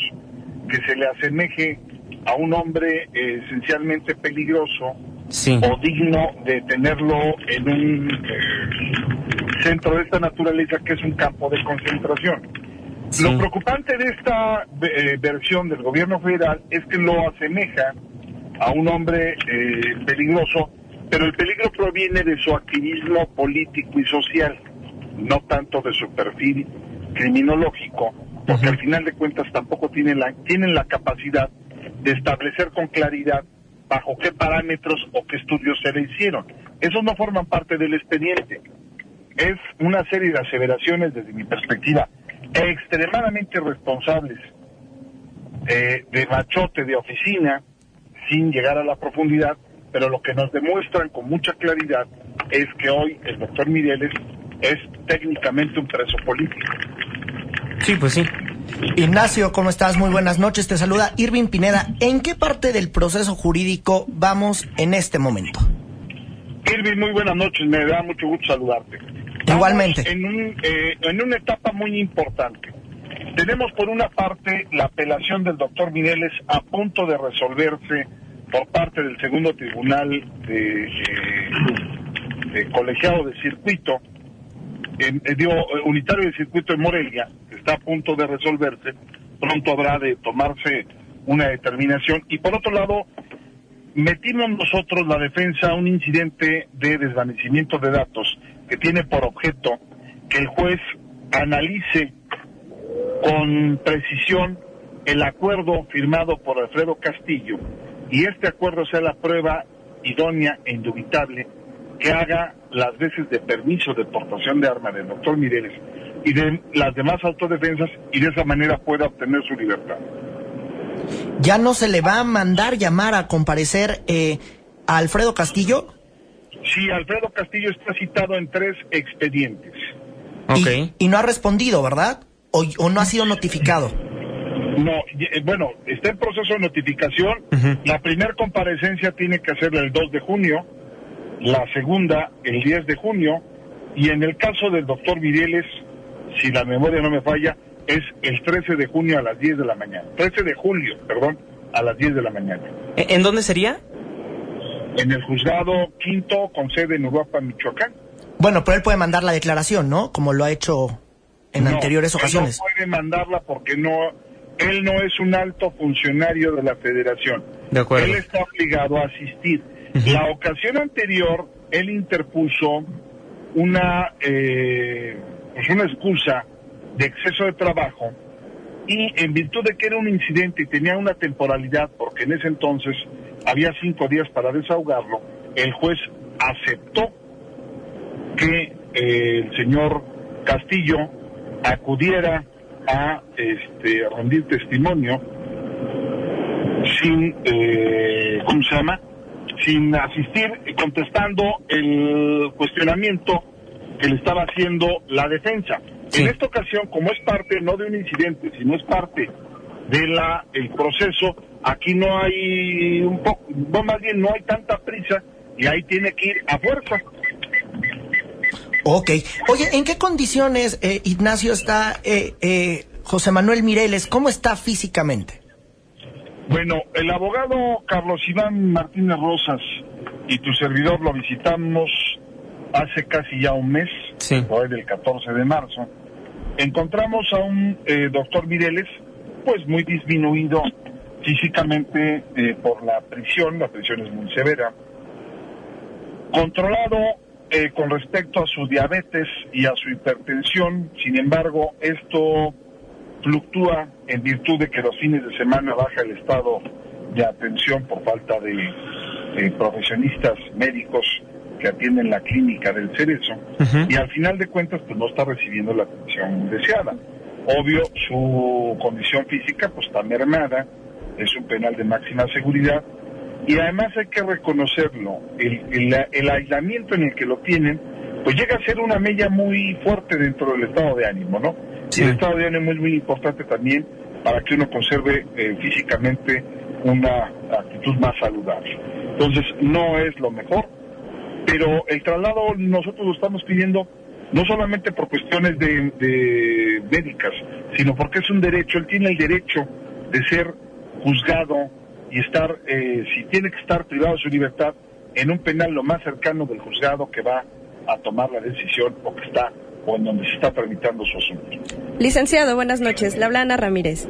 Speaker 11: que se le asemeje a un hombre eh, esencialmente peligroso
Speaker 2: sí.
Speaker 11: o digno de tenerlo en un centro de esta naturaleza que es un campo de concentración.
Speaker 2: Sí.
Speaker 11: Lo preocupante de esta eh, versión del gobierno federal es que lo asemeja a un hombre eh, peligroso, pero el peligro proviene de su activismo político y social, no tanto de su perfil criminológico, porque al final de cuentas tampoco tienen la, tienen la capacidad de establecer con claridad bajo qué parámetros o qué estudios se le hicieron. Esos no forman parte del expediente. Es una serie de aseveraciones desde mi perspectiva extremadamente responsables eh, de machote de oficina sin llegar a la profundidad, pero lo que nos demuestran con mucha claridad es que hoy el doctor Mireles es técnicamente un preso político.
Speaker 2: Sí, pues sí.
Speaker 3: Ignacio, ¿cómo estás? Muy buenas noches. Te saluda Irving Pineda. ¿En qué parte del proceso jurídico vamos en este momento?
Speaker 11: Irving, muy buenas noches. Me da mucho gusto saludarte.
Speaker 3: Igualmente.
Speaker 11: Estamos En, un, eh, en una etapa muy importante. Tenemos por una parte la apelación del doctor Mireles a punto de resolverse por parte del segundo tribunal de, eh, de colegiado de circuito, en, eh, digo, unitario de circuito en Morelia, que está a punto de resolverse, pronto habrá de tomarse una determinación. Y por otro lado, metimos nosotros la defensa a un incidente de desvanecimiento de datos que tiene por objeto que el juez analice con precisión el acuerdo firmado por Alfredo Castillo y este acuerdo sea la prueba idónea e indubitable que haga las veces de permiso de portación de arma del doctor Mireles y de las demás autodefensas y de esa manera pueda obtener su libertad.
Speaker 3: ¿Ya no se le va a mandar llamar a comparecer eh, a Alfredo Castillo?
Speaker 11: Sí, Alfredo Castillo está citado en tres expedientes.
Speaker 2: Ok.
Speaker 3: Y, y no ha respondido, ¿verdad? O, o, no ha sido notificado?
Speaker 11: No, bueno, está en proceso de notificación. Uh -huh. La primera comparecencia tiene que hacerla el 2 de junio, la segunda el 10 de junio, y en el caso del doctor Mireles, si la memoria no me falla, es el 13 de junio a las 10 de la mañana. 13 de julio, perdón, a las 10 de la mañana.
Speaker 2: ¿En dónde sería?
Speaker 11: En el juzgado quinto con sede en Uruapan, Michoacán.
Speaker 3: Bueno, pero él puede mandar la declaración, ¿no? Como lo ha hecho en
Speaker 11: no,
Speaker 3: anteriores ocasiones.
Speaker 11: No puede mandarla porque no, Él no es un alto funcionario de la federación.
Speaker 5: De acuerdo.
Speaker 11: Él está obligado a asistir. La ocasión anterior, él interpuso una, eh, pues una excusa de exceso de trabajo y en virtud de que era un incidente y tenía una temporalidad, porque en ese entonces había cinco días para desahogarlo, el juez aceptó que eh, el señor Castillo acudiera a este, rendir testimonio sin, eh, ¿cómo se llama? Sin asistir, contestando el cuestionamiento que le estaba haciendo la defensa. En esta ocasión, como es parte no de un incidente, sino es parte de la el proceso, aquí no hay un poco, no, más bien no hay tanta prisa y ahí tiene que ir a fuerza.
Speaker 3: Ok. Oye, ¿en qué condiciones, eh, Ignacio, está eh, eh, José Manuel Mireles? ¿Cómo está físicamente?
Speaker 11: Bueno, el abogado Carlos Iván Martínez Rosas y tu servidor lo visitamos hace casi ya un mes, hoy del 14 de marzo. Encontramos a un eh, doctor Mireles, pues muy disminuido físicamente eh, por la prisión, la prisión es muy severa, controlado eh, con respecto a su diabetes y a su hipertensión, sin embargo, esto fluctúa en virtud de que los fines de semana baja el estado de atención por falta de profesionistas médicos que atienden la clínica del cerezo y al final de cuentas pues no está recibiendo la atención deseada. Obvio, su condición física pues está mermada, es un penal de máxima seguridad y además hay que reconocerlo, el, el, el aislamiento en el que lo tienen pues llega a ser una mella muy fuerte dentro del estado de ánimo, ¿no? Y el estado de ánimo es muy importante también para que uno conserve eh, físicamente una actitud más saludable. Entonces, no es lo mejor, pero el traslado nosotros lo estamos pidiendo no solamente por cuestiones de, de médicas, sino porque es un derecho, él tiene el derecho de ser juzgado y estar, eh, si tiene que estar privado de su libertad, en un penal lo más cercano del juzgado que va a tomar la decisión o que está o en donde se está tramitando su asunto.
Speaker 4: Licenciado, buenas noches. Ana Ramírez.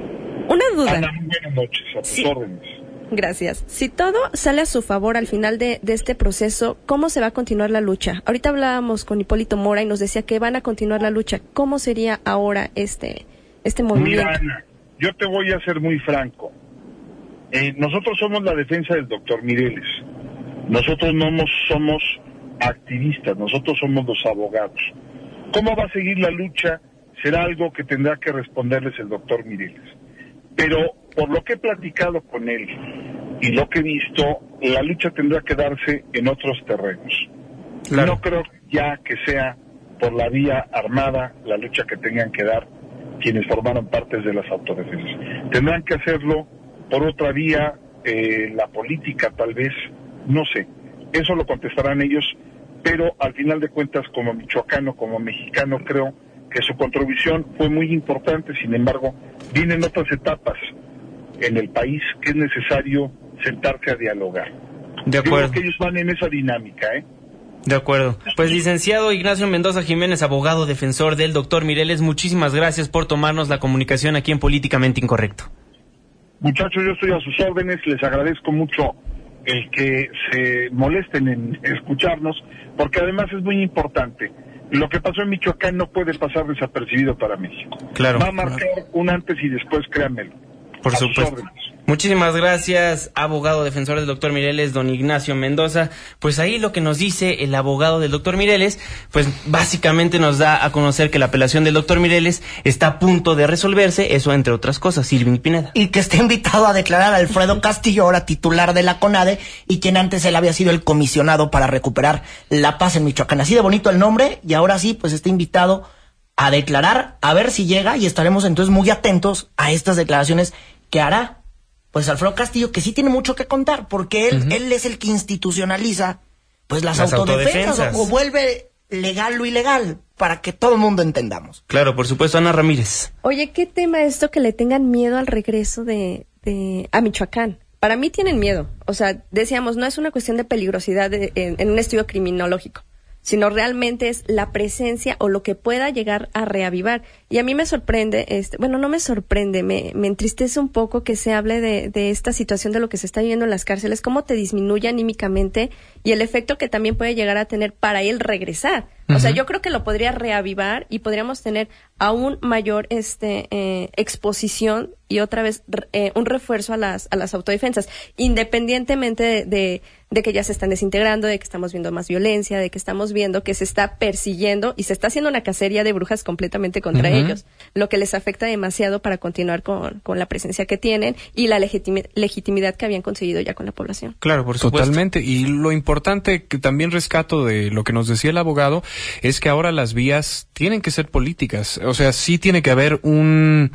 Speaker 4: Una duda.
Speaker 11: Ana, buenas noches, a tus
Speaker 4: Sí.
Speaker 11: órdenes.
Speaker 4: Gracias. Si todo sale a su favor al final de, de este proceso, ¿cómo se va a continuar la lucha? Ahorita hablábamos con Hipólito Mora y nos decía que van a continuar la lucha. ¿Cómo sería ahora este, este movimiento?
Speaker 11: Mira, Ana, yo te voy a ser muy franco. Eh, nosotros somos la defensa del doctor Mireles. Nosotros no nos- somos activistas, nosotros somos los abogados. ¿Cómo va a seguir la lucha? Será algo que tendrá que responderles el doctor Mireles. Pero por lo que he platicado con él y lo que he visto, la lucha tendrá que darse en otros terrenos. No creo ya que sea por la vía armada la lucha que tengan que dar quienes formaron partes de las autodefensas. Tendrán que hacerlo por otra vía, eh, la política tal vez, no sé. Eso lo contestarán ellos, pero al final de cuentas como michoacano, como mexicano, creo que su contribución fue muy importante, sin embargo, vienen otras etapas en el país que es necesario sentarse a dialogar.
Speaker 2: De
Speaker 11: Yo creo
Speaker 2: acuerdo.
Speaker 11: que ellos van en esa dinámica, ¿eh?
Speaker 2: De acuerdo. Pues licenciado Ignacio Mendoza Jiménez, abogado defensor del doctor Mireles, muchísimas gracias por tomarnos la comunicación aquí en Políticamente Incorrecto.
Speaker 11: Muchachos, yo estoy a sus órdenes, les agradezco mucho el que se molesten en escucharnos, porque además es muy importante. Lo que pasó en Michoacán no puede pasar desapercibido para México.
Speaker 2: Claro.
Speaker 11: Va a marcar un antes y después, créanmelo.
Speaker 2: Por supuesto.
Speaker 11: órdenes.
Speaker 2: Muchísimas gracias, abogado defensor del doctor Mireles, don Ignacio Mendoza. Pues ahí lo que nos dice el abogado del doctor Mireles, pues básicamente nos da a conocer que la apelación del doctor Mireles está a punto de resolverse, eso entre otras cosas, Irving Pineda.
Speaker 3: Y que está invitado a declarar a Alfredo Castillo, ahora titular de la CONADE, y quien antes él había sido el comisionado para recuperar la paz en Michoacán. Así de bonito el nombre, y ahora sí, pues está invitado a declarar, a ver si llega, y estaremos entonces muy atentos a estas declaraciones que hará. Pues Alfredo Castillo, que sí tiene mucho que contar, porque él, él es el que institucionaliza pues las,
Speaker 2: Las
Speaker 3: autodefensas,
Speaker 2: autodefensas.
Speaker 3: O, o vuelve legal lo ilegal, para que todo el mundo entendamos.
Speaker 2: Claro, por supuesto, Ana Ramírez.
Speaker 4: Oye, ¿qué tema esto que le tengan miedo al regreso de, de a Michoacán? Para mí tienen miedo. O sea, decíamos, no es una cuestión de peligrosidad de- en, en un estudio criminológico, sino realmente es la presencia o lo que pueda llegar a reavivar. Y a mí me sorprende, este, bueno, no me sorprende, me, me entristece un poco que se hable de, de esta situación de lo que se está viviendo en las cárceles, cómo te disminuye anímicamente y el efecto que también puede llegar a tener para él regresar. O sea, yo creo que lo podría reavivar y podríamos tener aún mayor este eh, exposición y otra vez eh, un refuerzo a las a las autodefensas, independientemente de, de, de, que ya se están desintegrando, de que estamos viendo más violencia, de que estamos viendo que se está persiguiendo y se está haciendo una cacería de brujas completamente contra ellos, lo que les afecta demasiado para continuar con, con la presencia que tienen y la legitimidad que habían conseguido ya con la población.
Speaker 5: Claro, por supuesto. Totalmente. Y lo importante que también rescato de lo que nos decía el abogado es que ahora las vías tienen que ser políticas. O sea, sí tiene que haber un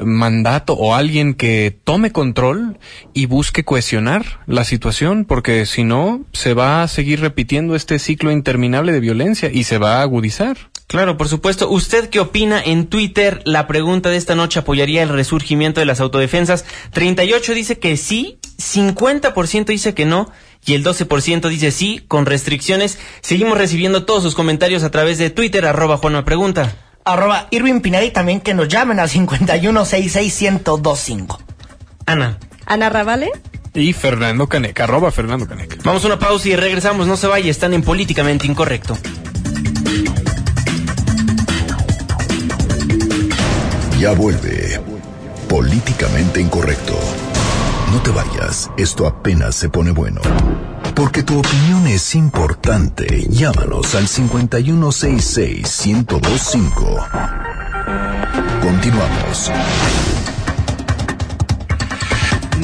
Speaker 5: mandato o alguien que tome control y busque cohesionar la situación, porque si no, se va a seguir repitiendo este ciclo interminable de violencia y se va a agudizar.
Speaker 2: Claro, por supuesto. ¿Usted qué opina en Twitter? La pregunta de esta noche apoyaría el resurgimiento de las autodefensas. 38 dice que sí, 50% dice que no y el 12% dice sí, con restricciones. Seguimos recibiendo todos sus comentarios a través de Twitter, arroba Juanma Pregunta.
Speaker 3: Arroba Irving Pineda y también que nos llamen al 5166125.
Speaker 2: Ana.
Speaker 4: Ana Ravale.
Speaker 5: Y Fernando Caneca, arroba Fernando Caneca.
Speaker 2: Vamos a una pausa y regresamos, no se vaya, están en Políticamente Incorrecto.
Speaker 1: Ya vuelve Políticamente Incorrecto. No te vayas, esto apenas se pone bueno. Porque tu opinión es importante. Llámanos al 5166-1025. Continuamos.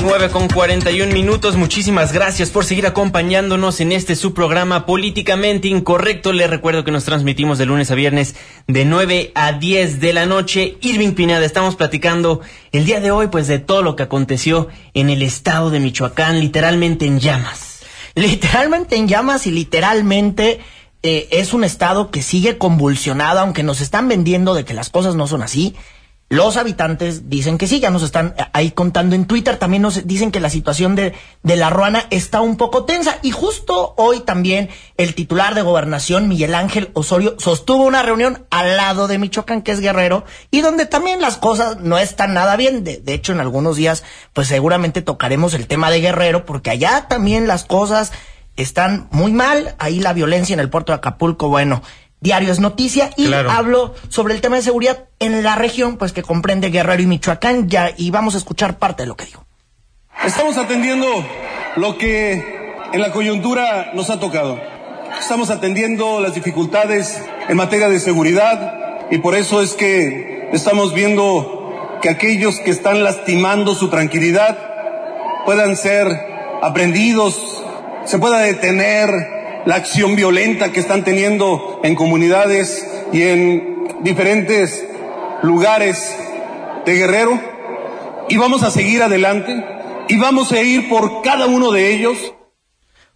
Speaker 2: 9 con 41 minutos. Muchísimas gracias por seguir acompañándonos en este su programa Políticamente Incorrecto. Les recuerdo que nos transmitimos de lunes a viernes de 9 a 10 de la noche. Irving Pineda, estamos platicando el día de hoy pues de todo lo que aconteció en el estado de Michoacán, literalmente en llamas.
Speaker 3: Literalmente en llamas y literalmente eh, es un estado que sigue convulsionado, aunque nos están vendiendo de que las cosas no son así. Los habitantes dicen que sí, ya nos están ahí contando en Twitter, también nos dicen que la situación de, de la Ruana está un poco tensa y justo hoy también el titular de gobernación, Miguel Ángel Osorio, sostuvo una reunión al lado de Michoacán, que es Guerrero, y donde también las cosas no están nada bien. De, de hecho, en algunos días, pues seguramente tocaremos el tema de Guerrero, porque allá también las cosas están muy mal, ahí la violencia en el puerto de Acapulco, bueno, Diario es noticia y hablo sobre el tema de seguridad en la región, pues que comprende Guerrero y Michoacán, ya, y vamos a escuchar parte de lo que dijo.
Speaker 12: Estamos atendiendo lo que en la coyuntura nos ha tocado. Estamos atendiendo las dificultades en materia de seguridad y por eso es que estamos viendo que aquellos que están lastimando su tranquilidad puedan ser aprendidos, se pueda detener la acción violenta que están teniendo en comunidades y en diferentes lugares de Guerrero. Y vamos a seguir adelante y vamos a ir por cada uno de ellos.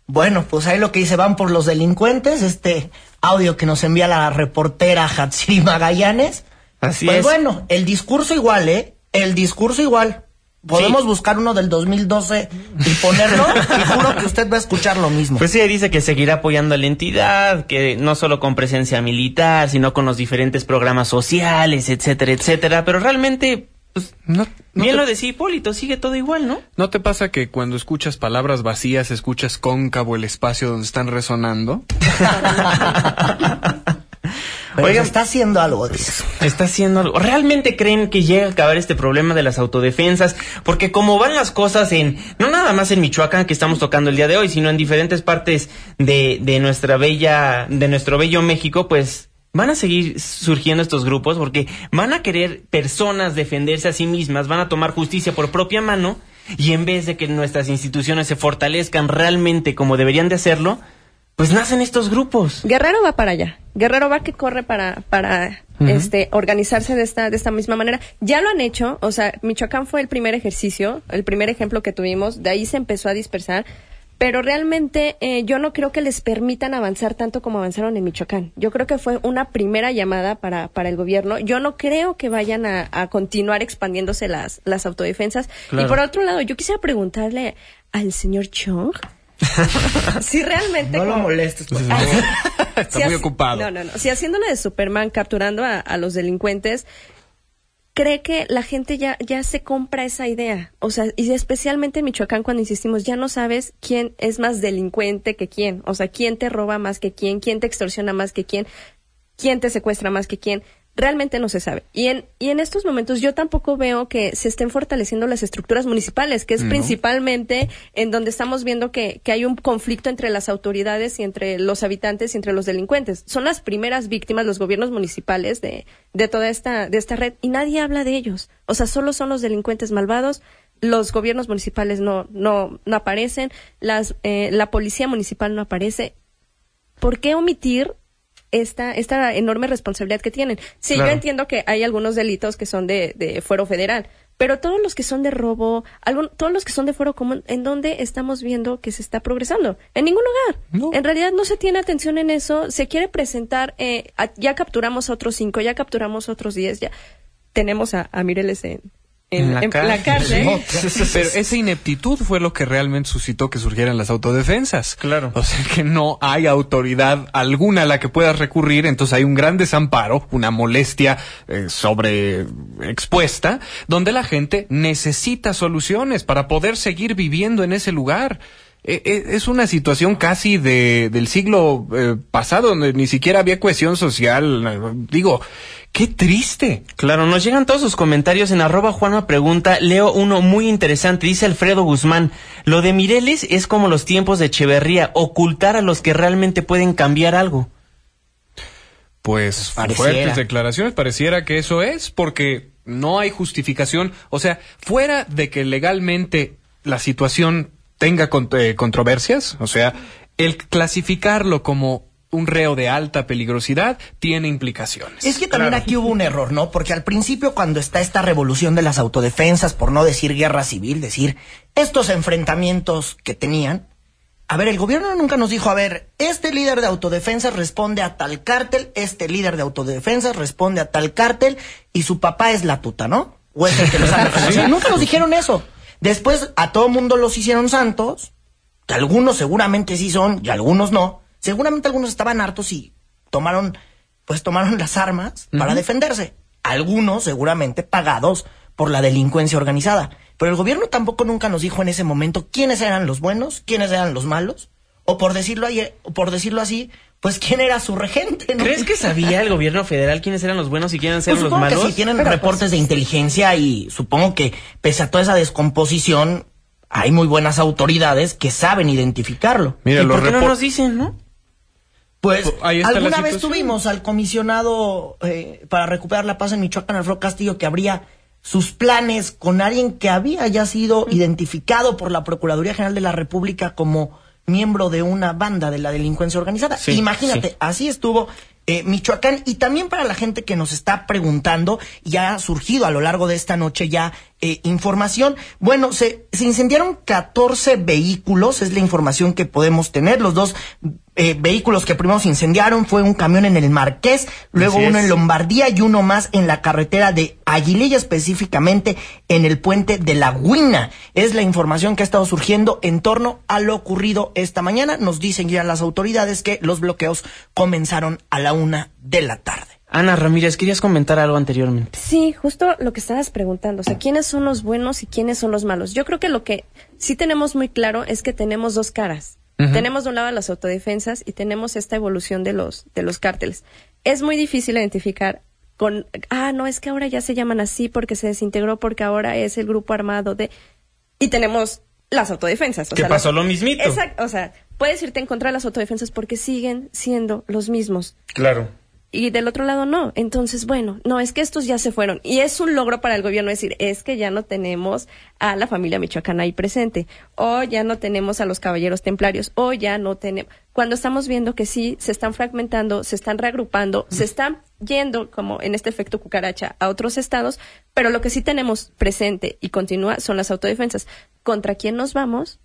Speaker 3: Bueno, pues ahí lo que dice van por los delincuentes, este audio que nos envía la reportera Hatsiri Magallanes.
Speaker 2: Así
Speaker 3: pues
Speaker 2: es.
Speaker 3: bueno, el discurso igual, ¿eh? El discurso igual. Podemos buscar uno del 2012 y ponerlo y juro que usted va a escuchar lo mismo.
Speaker 2: Pues sí, dice que seguirá apoyando a la entidad, que no solo con presencia militar, sino con los diferentes programas sociales, etcétera, etcétera. Pero realmente, pues,
Speaker 5: No, no
Speaker 2: bien
Speaker 5: te-
Speaker 2: lo decía Hipólito, sigue todo igual, ¿no?
Speaker 5: ¿No te pasa que cuando escuchas palabras vacías escuchas cóncavo el espacio donde están resonando?
Speaker 3: Pero
Speaker 2: Oigan.
Speaker 3: está haciendo algo.
Speaker 2: Está haciendo algo. ¿Realmente creen que llega a acabar este problema de las autodefensas? Porque como van las cosas en, no nada más en Michoacán que estamos tocando el día de hoy, sino en diferentes partes de, de nuestra bella, de nuestro bello México, pues van a seguir surgiendo estos grupos porque van a querer personas defenderse a sí mismas, van a tomar justicia por propia mano y en vez de que nuestras instituciones se fortalezcan realmente como deberían de hacerlo, pues nacen estos grupos.
Speaker 4: Guerrero va para allá. Guerrero va que corre para, para este, organizarse de esta, de esta misma manera. Ya lo han hecho, o sea, Michoacán fue el primer ejercicio, el primer ejemplo que tuvimos, de ahí se empezó a dispersar, pero realmente eh, yo no creo que les permitan avanzar tanto como avanzaron en Michoacán. Yo creo que fue una primera llamada para, para el gobierno. Yo no creo que vayan a, a continuar expandiéndose las, las autodefensas.
Speaker 2: Claro.
Speaker 4: Y por otro lado, yo quisiera preguntarle al señor Chong, si realmente...
Speaker 3: No lo molestes, por favor.
Speaker 5: Está
Speaker 4: si
Speaker 5: muy ocupado.
Speaker 4: No, no, no. Si haciendo la de Superman, capturando a, a los delincuentes, cree que la gente ya, ya se compra esa idea. O sea, y especialmente en Michoacán cuando insistimos, ya no sabes quién es más delincuente que quién. O sea, quién te roba más que quién, quién te extorsiona más que quién, quién te secuestra más que quién. Realmente no se sabe. Y en, y en estos momentos yo tampoco veo que se estén fortaleciendo las estructuras municipales, que es
Speaker 13: No.
Speaker 4: principalmente en donde estamos viendo que, que hay un conflicto entre las autoridades y entre los habitantes y entre los delincuentes. Son las primeras víctimas, los gobiernos municipales de, de toda esta, de esta red, y nadie habla de ellos. O sea, solo son los delincuentes malvados, los gobiernos municipales no, no, no aparecen, las, eh, la policía municipal no aparece. ¿Por qué omitir esta, esta enorme responsabilidad que tienen? Sí,
Speaker 13: Claro.
Speaker 4: yo entiendo que hay algunos delitos que son de, de fuero federal, pero todos los que son de robo, algún- todos los que son de fuero común, ¿en dónde estamos viendo que se está progresando? En ningún lugar. En realidad no se tiene atención en eso. Se quiere presentar, eh, a- ya capturamos otros cinco, ya capturamos otros diez, ya tenemos a, a Mireles en, en, en la cárcel.
Speaker 5: Pero esa ineptitud fue lo que realmente suscitó que surgieran las autodefensas. Claro. O sea que no hay autoridad alguna a la que puedas recurrir, entonces hay un gran desamparo, una molestia eh, sobre expuesta, donde la gente necesita soluciones para poder seguir viviendo en ese lugar. Eh, eh, Es una situación casi de, del siglo eh, pasado, donde ni siquiera había cohesión social. eh, Digo, qué triste.
Speaker 2: Claro, nos llegan todos sus comentarios en arroba Juanma Pregunta. Leo uno muy interesante. Dice Alfredo Guzmán, lo de Mireles es como los tiempos de Echeverría, ocultar a los que realmente pueden cambiar algo.
Speaker 5: Pues
Speaker 2: Pareciera.
Speaker 5: fuertes declaraciones, pareciera que eso es, porque no hay justificación. O sea, fuera de que legalmente la situación tenga cont- eh, controversias, o sea, el clasificarlo como un reo de alta peligrosidad tiene implicaciones.
Speaker 3: Es que también aquí hubo un error, ¿no? Porque al principio cuando está esta revolución de las autodefensas, por no decir guerra civil, decir estos enfrentamientos que tenían, a ver, el gobierno nunca nos dijo, a ver, este líder de autodefensas responde a tal cártel, este líder de autodefensas responde a tal cártel y su papá es la tuta, ¿no? O es el que los anda financiando.
Speaker 13: Sí.
Speaker 3: Nunca nos dijeron eso. Después a todo mundo los hicieron santos, que algunos seguramente sí son y algunos no. Seguramente algunos estaban hartos y tomaron, pues tomaron las armas para defenderse. Algunos seguramente pagados por la delincuencia organizada. Pero el gobierno tampoco nunca nos dijo en ese momento quiénes eran los buenos, quiénes eran los malos, o por decirlo, o por decirlo así, pues quién era su regente. ¿no?
Speaker 2: ¿Crees que sabía el gobierno federal quiénes eran los buenos y quiénes
Speaker 3: Pues
Speaker 2: eran los
Speaker 3: supongo
Speaker 2: malos?
Speaker 3: que sí, tienen reportes de inteligencia y supongo que pese a toda esa descomposición, hay muy buenas autoridades que saben identificarlo.
Speaker 5: Mira,
Speaker 2: ¿Y
Speaker 5: los
Speaker 2: por qué no nos dicen, no?
Speaker 3: Pues
Speaker 5: ahí está la
Speaker 3: alguna vez tuvimos al comisionado eh, para recuperar la paz en Michoacán, Alfredo Castillo, que habría sus planes con alguien que había ya sido identificado por la Procuraduría General de la República como miembro de una banda de la delincuencia organizada.
Speaker 13: Sí,
Speaker 3: Imagínate,
Speaker 13: sí.
Speaker 3: así estuvo eh, Michoacán y también para la gente que nos está preguntando, ya ha surgido a lo largo de esta noche ya eh, información. Bueno, se, se incendiaron 14 vehículos, es la información que podemos tener. Los dos eh, vehículos que primero se incendiaron fue un camión en el Marqués, luego
Speaker 13: Así
Speaker 3: uno
Speaker 13: es.
Speaker 3: en Lombardía y uno más en la carretera de Aguililla, específicamente en el puente de la Huina. Es la información que ha estado surgiendo en torno a lo ocurrido esta mañana. Nos dicen ya las autoridades que los bloqueos comenzaron a la una de la tarde.
Speaker 2: Ana Ramírez, querías comentar algo anteriormente.
Speaker 4: Sí, justo lo que estabas preguntando, o sea, ¿quiénes son los buenos y quiénes son los malos? Yo creo que lo que sí tenemos muy claro es que tenemos dos caras. Tenemos de un lado las autodefensas y tenemos esta evolución de los de los cárteles. Es muy difícil identificar con ah, no, es que ahora ya se llaman así porque se desintegró porque ahora es el grupo armado de y tenemos las autodefensas, o
Speaker 2: Que
Speaker 4: sea,
Speaker 2: pasó
Speaker 4: las-
Speaker 2: lo mismito.
Speaker 4: Exacto, o sea, puedes irte en contra de las autodefensas porque siguen siendo los mismos
Speaker 2: Claro.
Speaker 4: Y del otro lado no. Entonces, bueno, no, es que estos ya se fueron. Y es un logro para el gobierno decir, es que ya no tenemos a la familia michoacana ahí presente, o ya no tenemos a los caballeros templarios, o ya no tenemos... Cuando estamos viendo que sí, se están fragmentando, se están reagrupando, se están yendo, como en este efecto cucaracha, a otros estados, pero lo que sí tenemos presente y continúa son las autodefensas. ¿Contra quién nos vamos?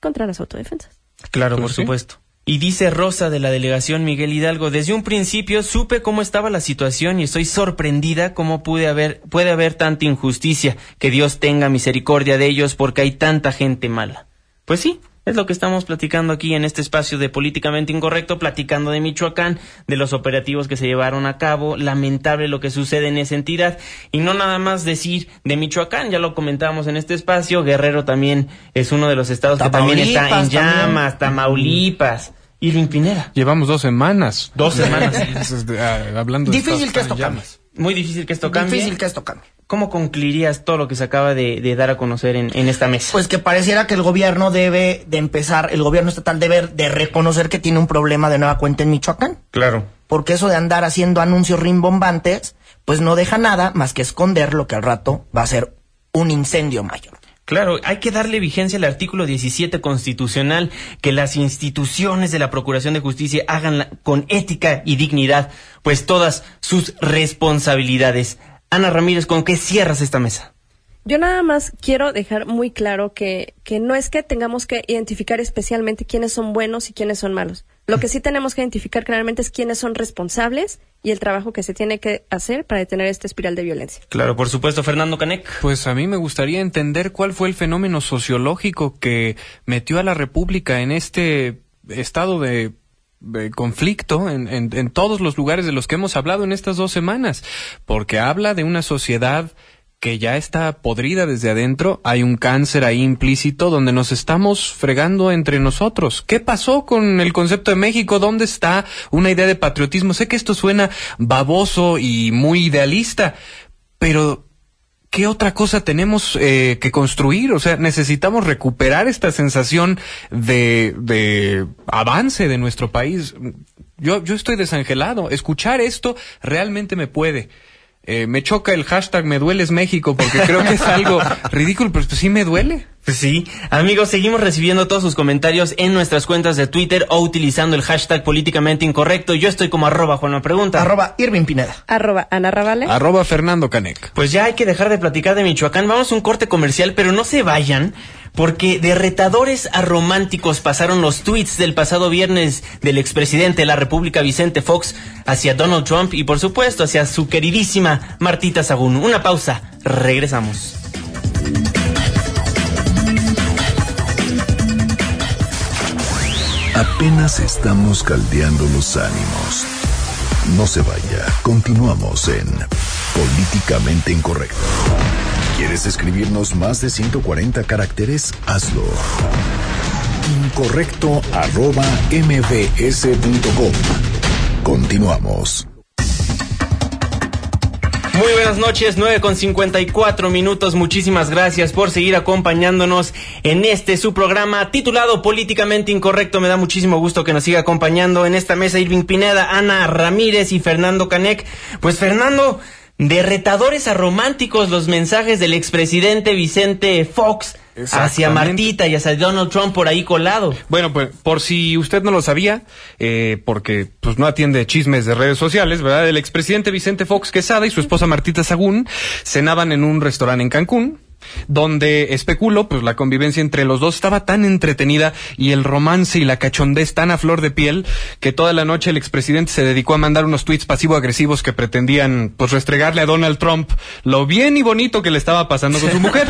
Speaker 4: Contra las autodefensas.
Speaker 2: Claro,
Speaker 5: Pues
Speaker 2: por
Speaker 5: sí.
Speaker 2: supuesto. Y dice Rosa de la delegación Miguel Hidalgo, desde un principio supe cómo estaba la situación y estoy sorprendida cómo pude haber, puede haber tanta injusticia, que Dios tenga misericordia de ellos porque hay tanta gente mala. Pues sí, Es lo que estamos platicando aquí en este espacio de Políticamente Incorrecto, platicando de Michoacán, de los operativos que se llevaron a cabo, lamentable lo que sucede en esa entidad, y no nada más decir de Michoacán, ya lo comentábamos en este espacio, Guerrero también es uno de los estados que también está en llamas, Tamaulipas. Irving Pineda.
Speaker 5: Llevamos dos semanas.
Speaker 2: Dos semanas.
Speaker 5: Ah, hablando de
Speaker 3: Difícil que esto
Speaker 5: llamas.
Speaker 2: Muy difícil que esto cambie.
Speaker 3: Difícil que esto cambie.
Speaker 2: ¿Cómo concluirías todo lo que se acaba de, de dar a conocer en, en esta mesa?
Speaker 3: Pues que pareciera que el gobierno debe de empezar, el gobierno estatal debe de reconocer que tiene un problema de nueva cuenta en Michoacán.
Speaker 2: claro.
Speaker 3: Porque eso de andar haciendo anuncios rimbombantes, pues no deja nada más que esconder lo que al rato va a ser un incendio mayor.
Speaker 2: Claro, hay que darle vigencia al artículo 17 constitucional, que las instituciones de la Procuración de Justicia hagan con ética y dignidad, pues todas sus responsabilidades. Ana Ramírez, ¿con qué cierras esta mesa?
Speaker 4: Yo nada más quiero dejar muy claro que, que no es que tengamos que identificar especialmente quiénes son buenos y quiénes son malos. Lo que sí tenemos que identificar claramente es quiénes son responsables y el trabajo que se tiene que hacer para detener esta espiral de violencia.
Speaker 2: Claro, por supuesto, Fernando Canec.
Speaker 5: Pues a mí me gustaría entender cuál fue el fenómeno sociológico que metió a la República en este estado de, de conflicto en, en- en todos los lugares de los que hemos hablado en estas dos semanas, porque habla de una sociedad que ya está podrida desde adentro, hay un cáncer ahí implícito donde nos estamos fregando entre nosotros. ¿Qué pasó con el concepto de México? ¿Dónde está una idea de patriotismo? Sé que esto suena baboso y muy idealista, pero ¿qué otra cosa tenemos eh, que construir? O sea, necesitamos recuperar esta sensación de, de avance de nuestro país. Yo, yo estoy desangelado. Escuchar esto realmente me puede. Eh, me choca el hashtag me dueles México porque creo que es algo ridículo, pero pues sí me duele.
Speaker 2: Pues sí, amigos, seguimos recibiendo todos sus comentarios en nuestras cuentas de Twitter o utilizando el hashtag políticamente incorrecto. Yo estoy como arroba Juan Pregunta.
Speaker 3: Arroba Irving Pineda.
Speaker 4: Arroba Ana Ravale.
Speaker 5: Arroba Fernando Canec.
Speaker 2: Pues ya hay que dejar de platicar de Michoacán. Vamos a un corte comercial, pero no se vayan, porque de retadores a románticos pasaron los tweets del pasado viernes del expresidente de la República Vicente Fox hacia Donald Trump y por supuesto hacia su queridísima Martita Sagún. Una pausa, regresamos.
Speaker 1: Apenas estamos caldeando los ánimos. No se vaya, continuamos en Políticamente Incorrecto. ¿Quieres escribirnos más de 140 caracteres? Hazlo. Incorrecto arroba mbs.com. Continuamos.
Speaker 2: Muy buenas noches, 9 con 54 minutos. Muchísimas gracias por seguir acompañándonos en este su programa titulado Políticamente Incorrecto. Me da muchísimo gusto que nos siga acompañando en esta mesa Irving Pineda, Ana Ramírez y Fernando Canec. Pues Fernando, de retadores a románticos los mensajes del expresidente Vicente Fox hacia. Martita y hacia Donald Trump por ahí colado.
Speaker 5: Bueno, pues por si usted no lo sabía, eh, porque pues no atiende chismes de redes sociales, ¿verdad? El expresidente Vicente Fox Quesada y su esposa Martita Sagún cenaban en un restaurante en Cancún. Donde especulo, pues la convivencia entre los dos estaba tan entretenida y el romance y la cachondez tan a flor de piel que toda la noche el expresidente se dedicó a mandar unos tweets pasivo-agresivos que pretendían pues restregarle a Donald Trump lo bien y bonito que le estaba pasando con su mujer.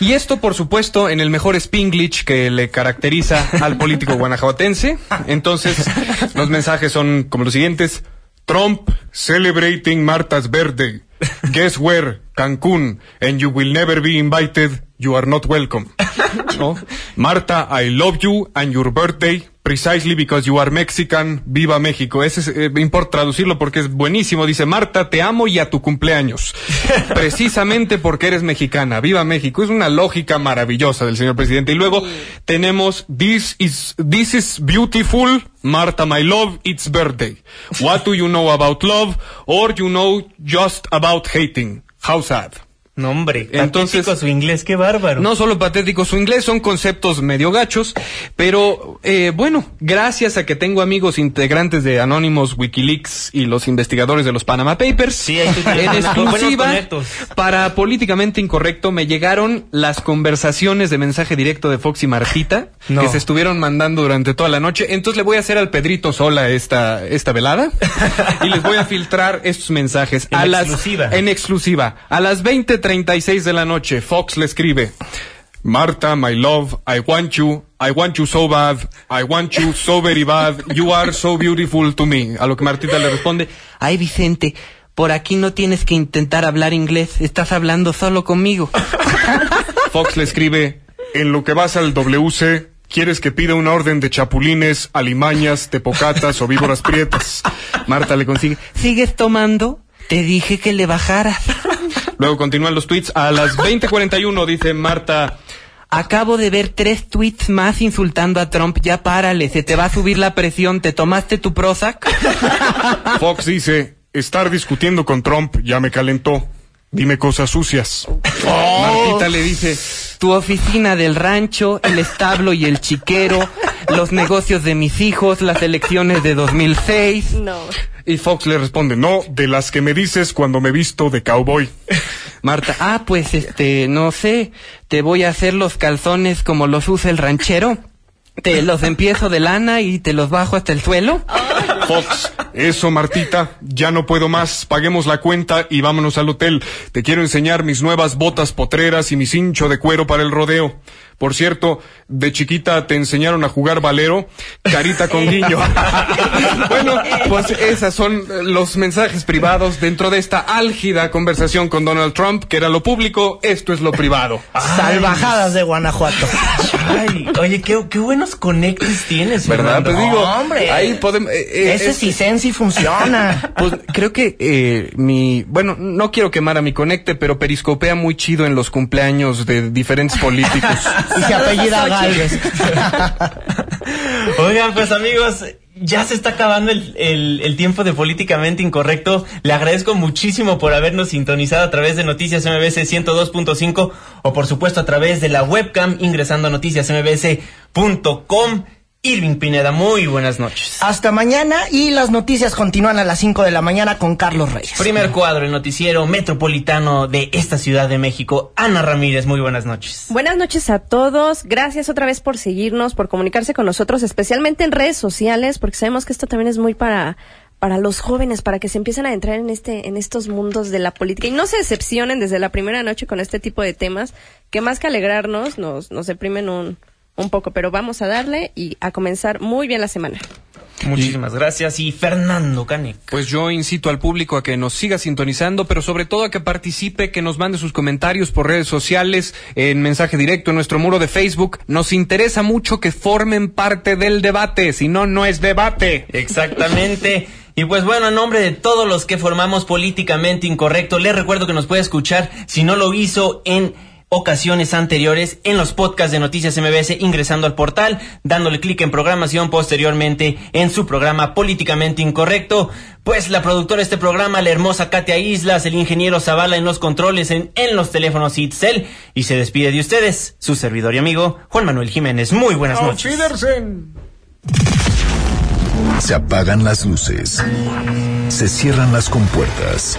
Speaker 5: Y esto, por supuesto, en el mejor Spanglish que le caracteriza al político guanajuatense. Entonces, los mensajes son como los siguientes. Trump celebrating Martha's birthday. Guess where? Cancún. And you will never be invited. You are not welcome. ¿No? Marta, I love you and your birthday precisely because you are Mexican. Viva México. Ese es, eh, me importa traducirlo porque es buenísimo. Dice, Marta, te amo y a tu cumpleaños. Precisamente porque eres mexicana. Viva México. Es una lógica maravillosa del señor presidente. Y luego tenemos, this is, this is beautiful. Marta, my love, it's birthday. What do you know about love? Or you know just about hating. How sad.
Speaker 2: No, hombre,
Speaker 5: Entonces-
Speaker 2: patético su inglés, qué bárbaro.
Speaker 5: No solo patético su inglés, son conceptos medio gachos, pero eh, bueno, gracias a que tengo amigos integrantes de Anonymous, Wikileaks y los investigadores de los Panama Papers,
Speaker 2: Sí,
Speaker 5: en exclusiva, para Políticamente Incorrecto, me llegaron las conversaciones de mensaje directo de Fox y Martita,
Speaker 2: No.
Speaker 5: que se estuvieron mandando durante toda la noche, entonces le voy a hacer al Pedrito sola esta, esta velada, y les voy a filtrar estos mensajes
Speaker 2: En
Speaker 5: a las,
Speaker 2: exclusiva.
Speaker 5: en exclusiva. A las 20:36 de la noche, Fox le escribe:
Speaker 13: Marta, my love, I want you, I want you so bad, I want you so very bad, you are so beautiful to me. A lo que Martita le responde,
Speaker 2: Ay, Vicente, por aquí no tienes que intentar hablar inglés, estás hablando solo conmigo.
Speaker 13: Fox le escribe, en lo que vas al WC, quieres que pida una orden de chapulines, alimañas, tepocatas o víboras prietas.
Speaker 2: Marta le consigue, ¿sigues tomando? Te dije que le bajaras.
Speaker 13: Luego continúan los tweets. A las 20:41 dice Marta.
Speaker 2: Acabo de ver tres tweets más insultando a Trump. Ya párale, se te va a subir la presión. ¿Te tomaste tu Prozac?
Speaker 13: Fox dice, estar discutiendo con Trump ya me calentó. Dime cosas sucias.
Speaker 2: Martita le dice, tu oficina del rancho, el establo y el chiquero, los negocios de mis hijos, las elecciones de 2006.
Speaker 4: No.
Speaker 13: Y Fox le responde, no, de las que me dices cuando me visto de cowboy.
Speaker 2: Marta, ah, pues este, no sé, te voy a hacer los calzones como los usa el ranchero. Te los empiezo de lana y te los bajo hasta el suelo.
Speaker 13: Fox, eso Martita, ya no puedo más, paguemos la cuenta y vámonos al hotel. Te quiero enseñar mis nuevas botas potreras y mi cincho de cuero para el rodeo. Por cierto, de chiquita te enseñaron a jugar valero, carita con guiño.
Speaker 5: bueno, pues esos son los mensajes privados dentro de esta álgida conversación con Donald Trump, que era lo público, esto es lo privado.
Speaker 3: Salvajadas de Guanajuato.
Speaker 2: Ay, oye, qué, qué buenos conectes tienes,
Speaker 5: ¿Verdad? Pues digo,
Speaker 3: hombre.
Speaker 5: ahí podemos... eh, eh,
Speaker 3: Ese
Speaker 5: es-
Speaker 3: sí sensi funciona.
Speaker 5: Pues creo que eh, mi... Bueno, no quiero quemar a mi conecte, pero periscopea muy chido en los cumpleaños de diferentes políticos.
Speaker 3: Y se apellida Galvez.
Speaker 2: Oigan, pues amigos, ya se está acabando el, el- el tiempo de Políticamente Incorrecto. Le agradezco muchísimo por habernos sintonizado a través de Noticias MBS 102.5 o por supuesto a través de la webcam ingresando a noticiasmbs.com. Irving Pineda, muy buenas noches.
Speaker 3: Hasta mañana y las noticias continúan a las 5 de la mañana con Carlos Reyes.
Speaker 2: Primer cuadro, el noticiero metropolitano de esta Ciudad de México. Ana Ramírez, muy buenas noches.
Speaker 4: Buenas noches a todos. Gracias otra vez por seguirnos, por comunicarse con nosotros, especialmente en redes sociales, porque sabemos que esto también es muy para para los jóvenes, para que se empiecen a entrar en este en estos mundos de la política y no se decepcionen desde la primera noche con este tipo de temas que más que alegrarnos nos nos deprimen un un poco, pero vamos a darle y a comenzar muy bien la semana.
Speaker 2: Muchísimas gracias. Y Fernando Canek.
Speaker 5: Pues yo incito al público a que nos siga sintonizando, pero sobre todo a que participe, que nos mande sus comentarios por redes sociales, en mensaje directo en nuestro muro de Facebook. Nos interesa mucho que formen parte del debate, si no, no es debate.
Speaker 2: Exactamente. Y pues bueno, en nombre de todos los que formamos políticamente incorrecto, les recuerdo que nos puede escuchar si no lo hizo en ocasiones anteriores en los podcasts de Noticias MBS ingresando al portal, dándole clic en programación posteriormente en su programa Políticamente Incorrecto. Pues la productora de este programa, la hermosa Katia Islas, el ingeniero Zavala en los controles en, en los teléfonos Itzel y se despide de ustedes, su servidor y amigo Juan Manuel Jiménez. Muy buenas noches.
Speaker 1: Se apagan las luces. Se cierran las compuertas.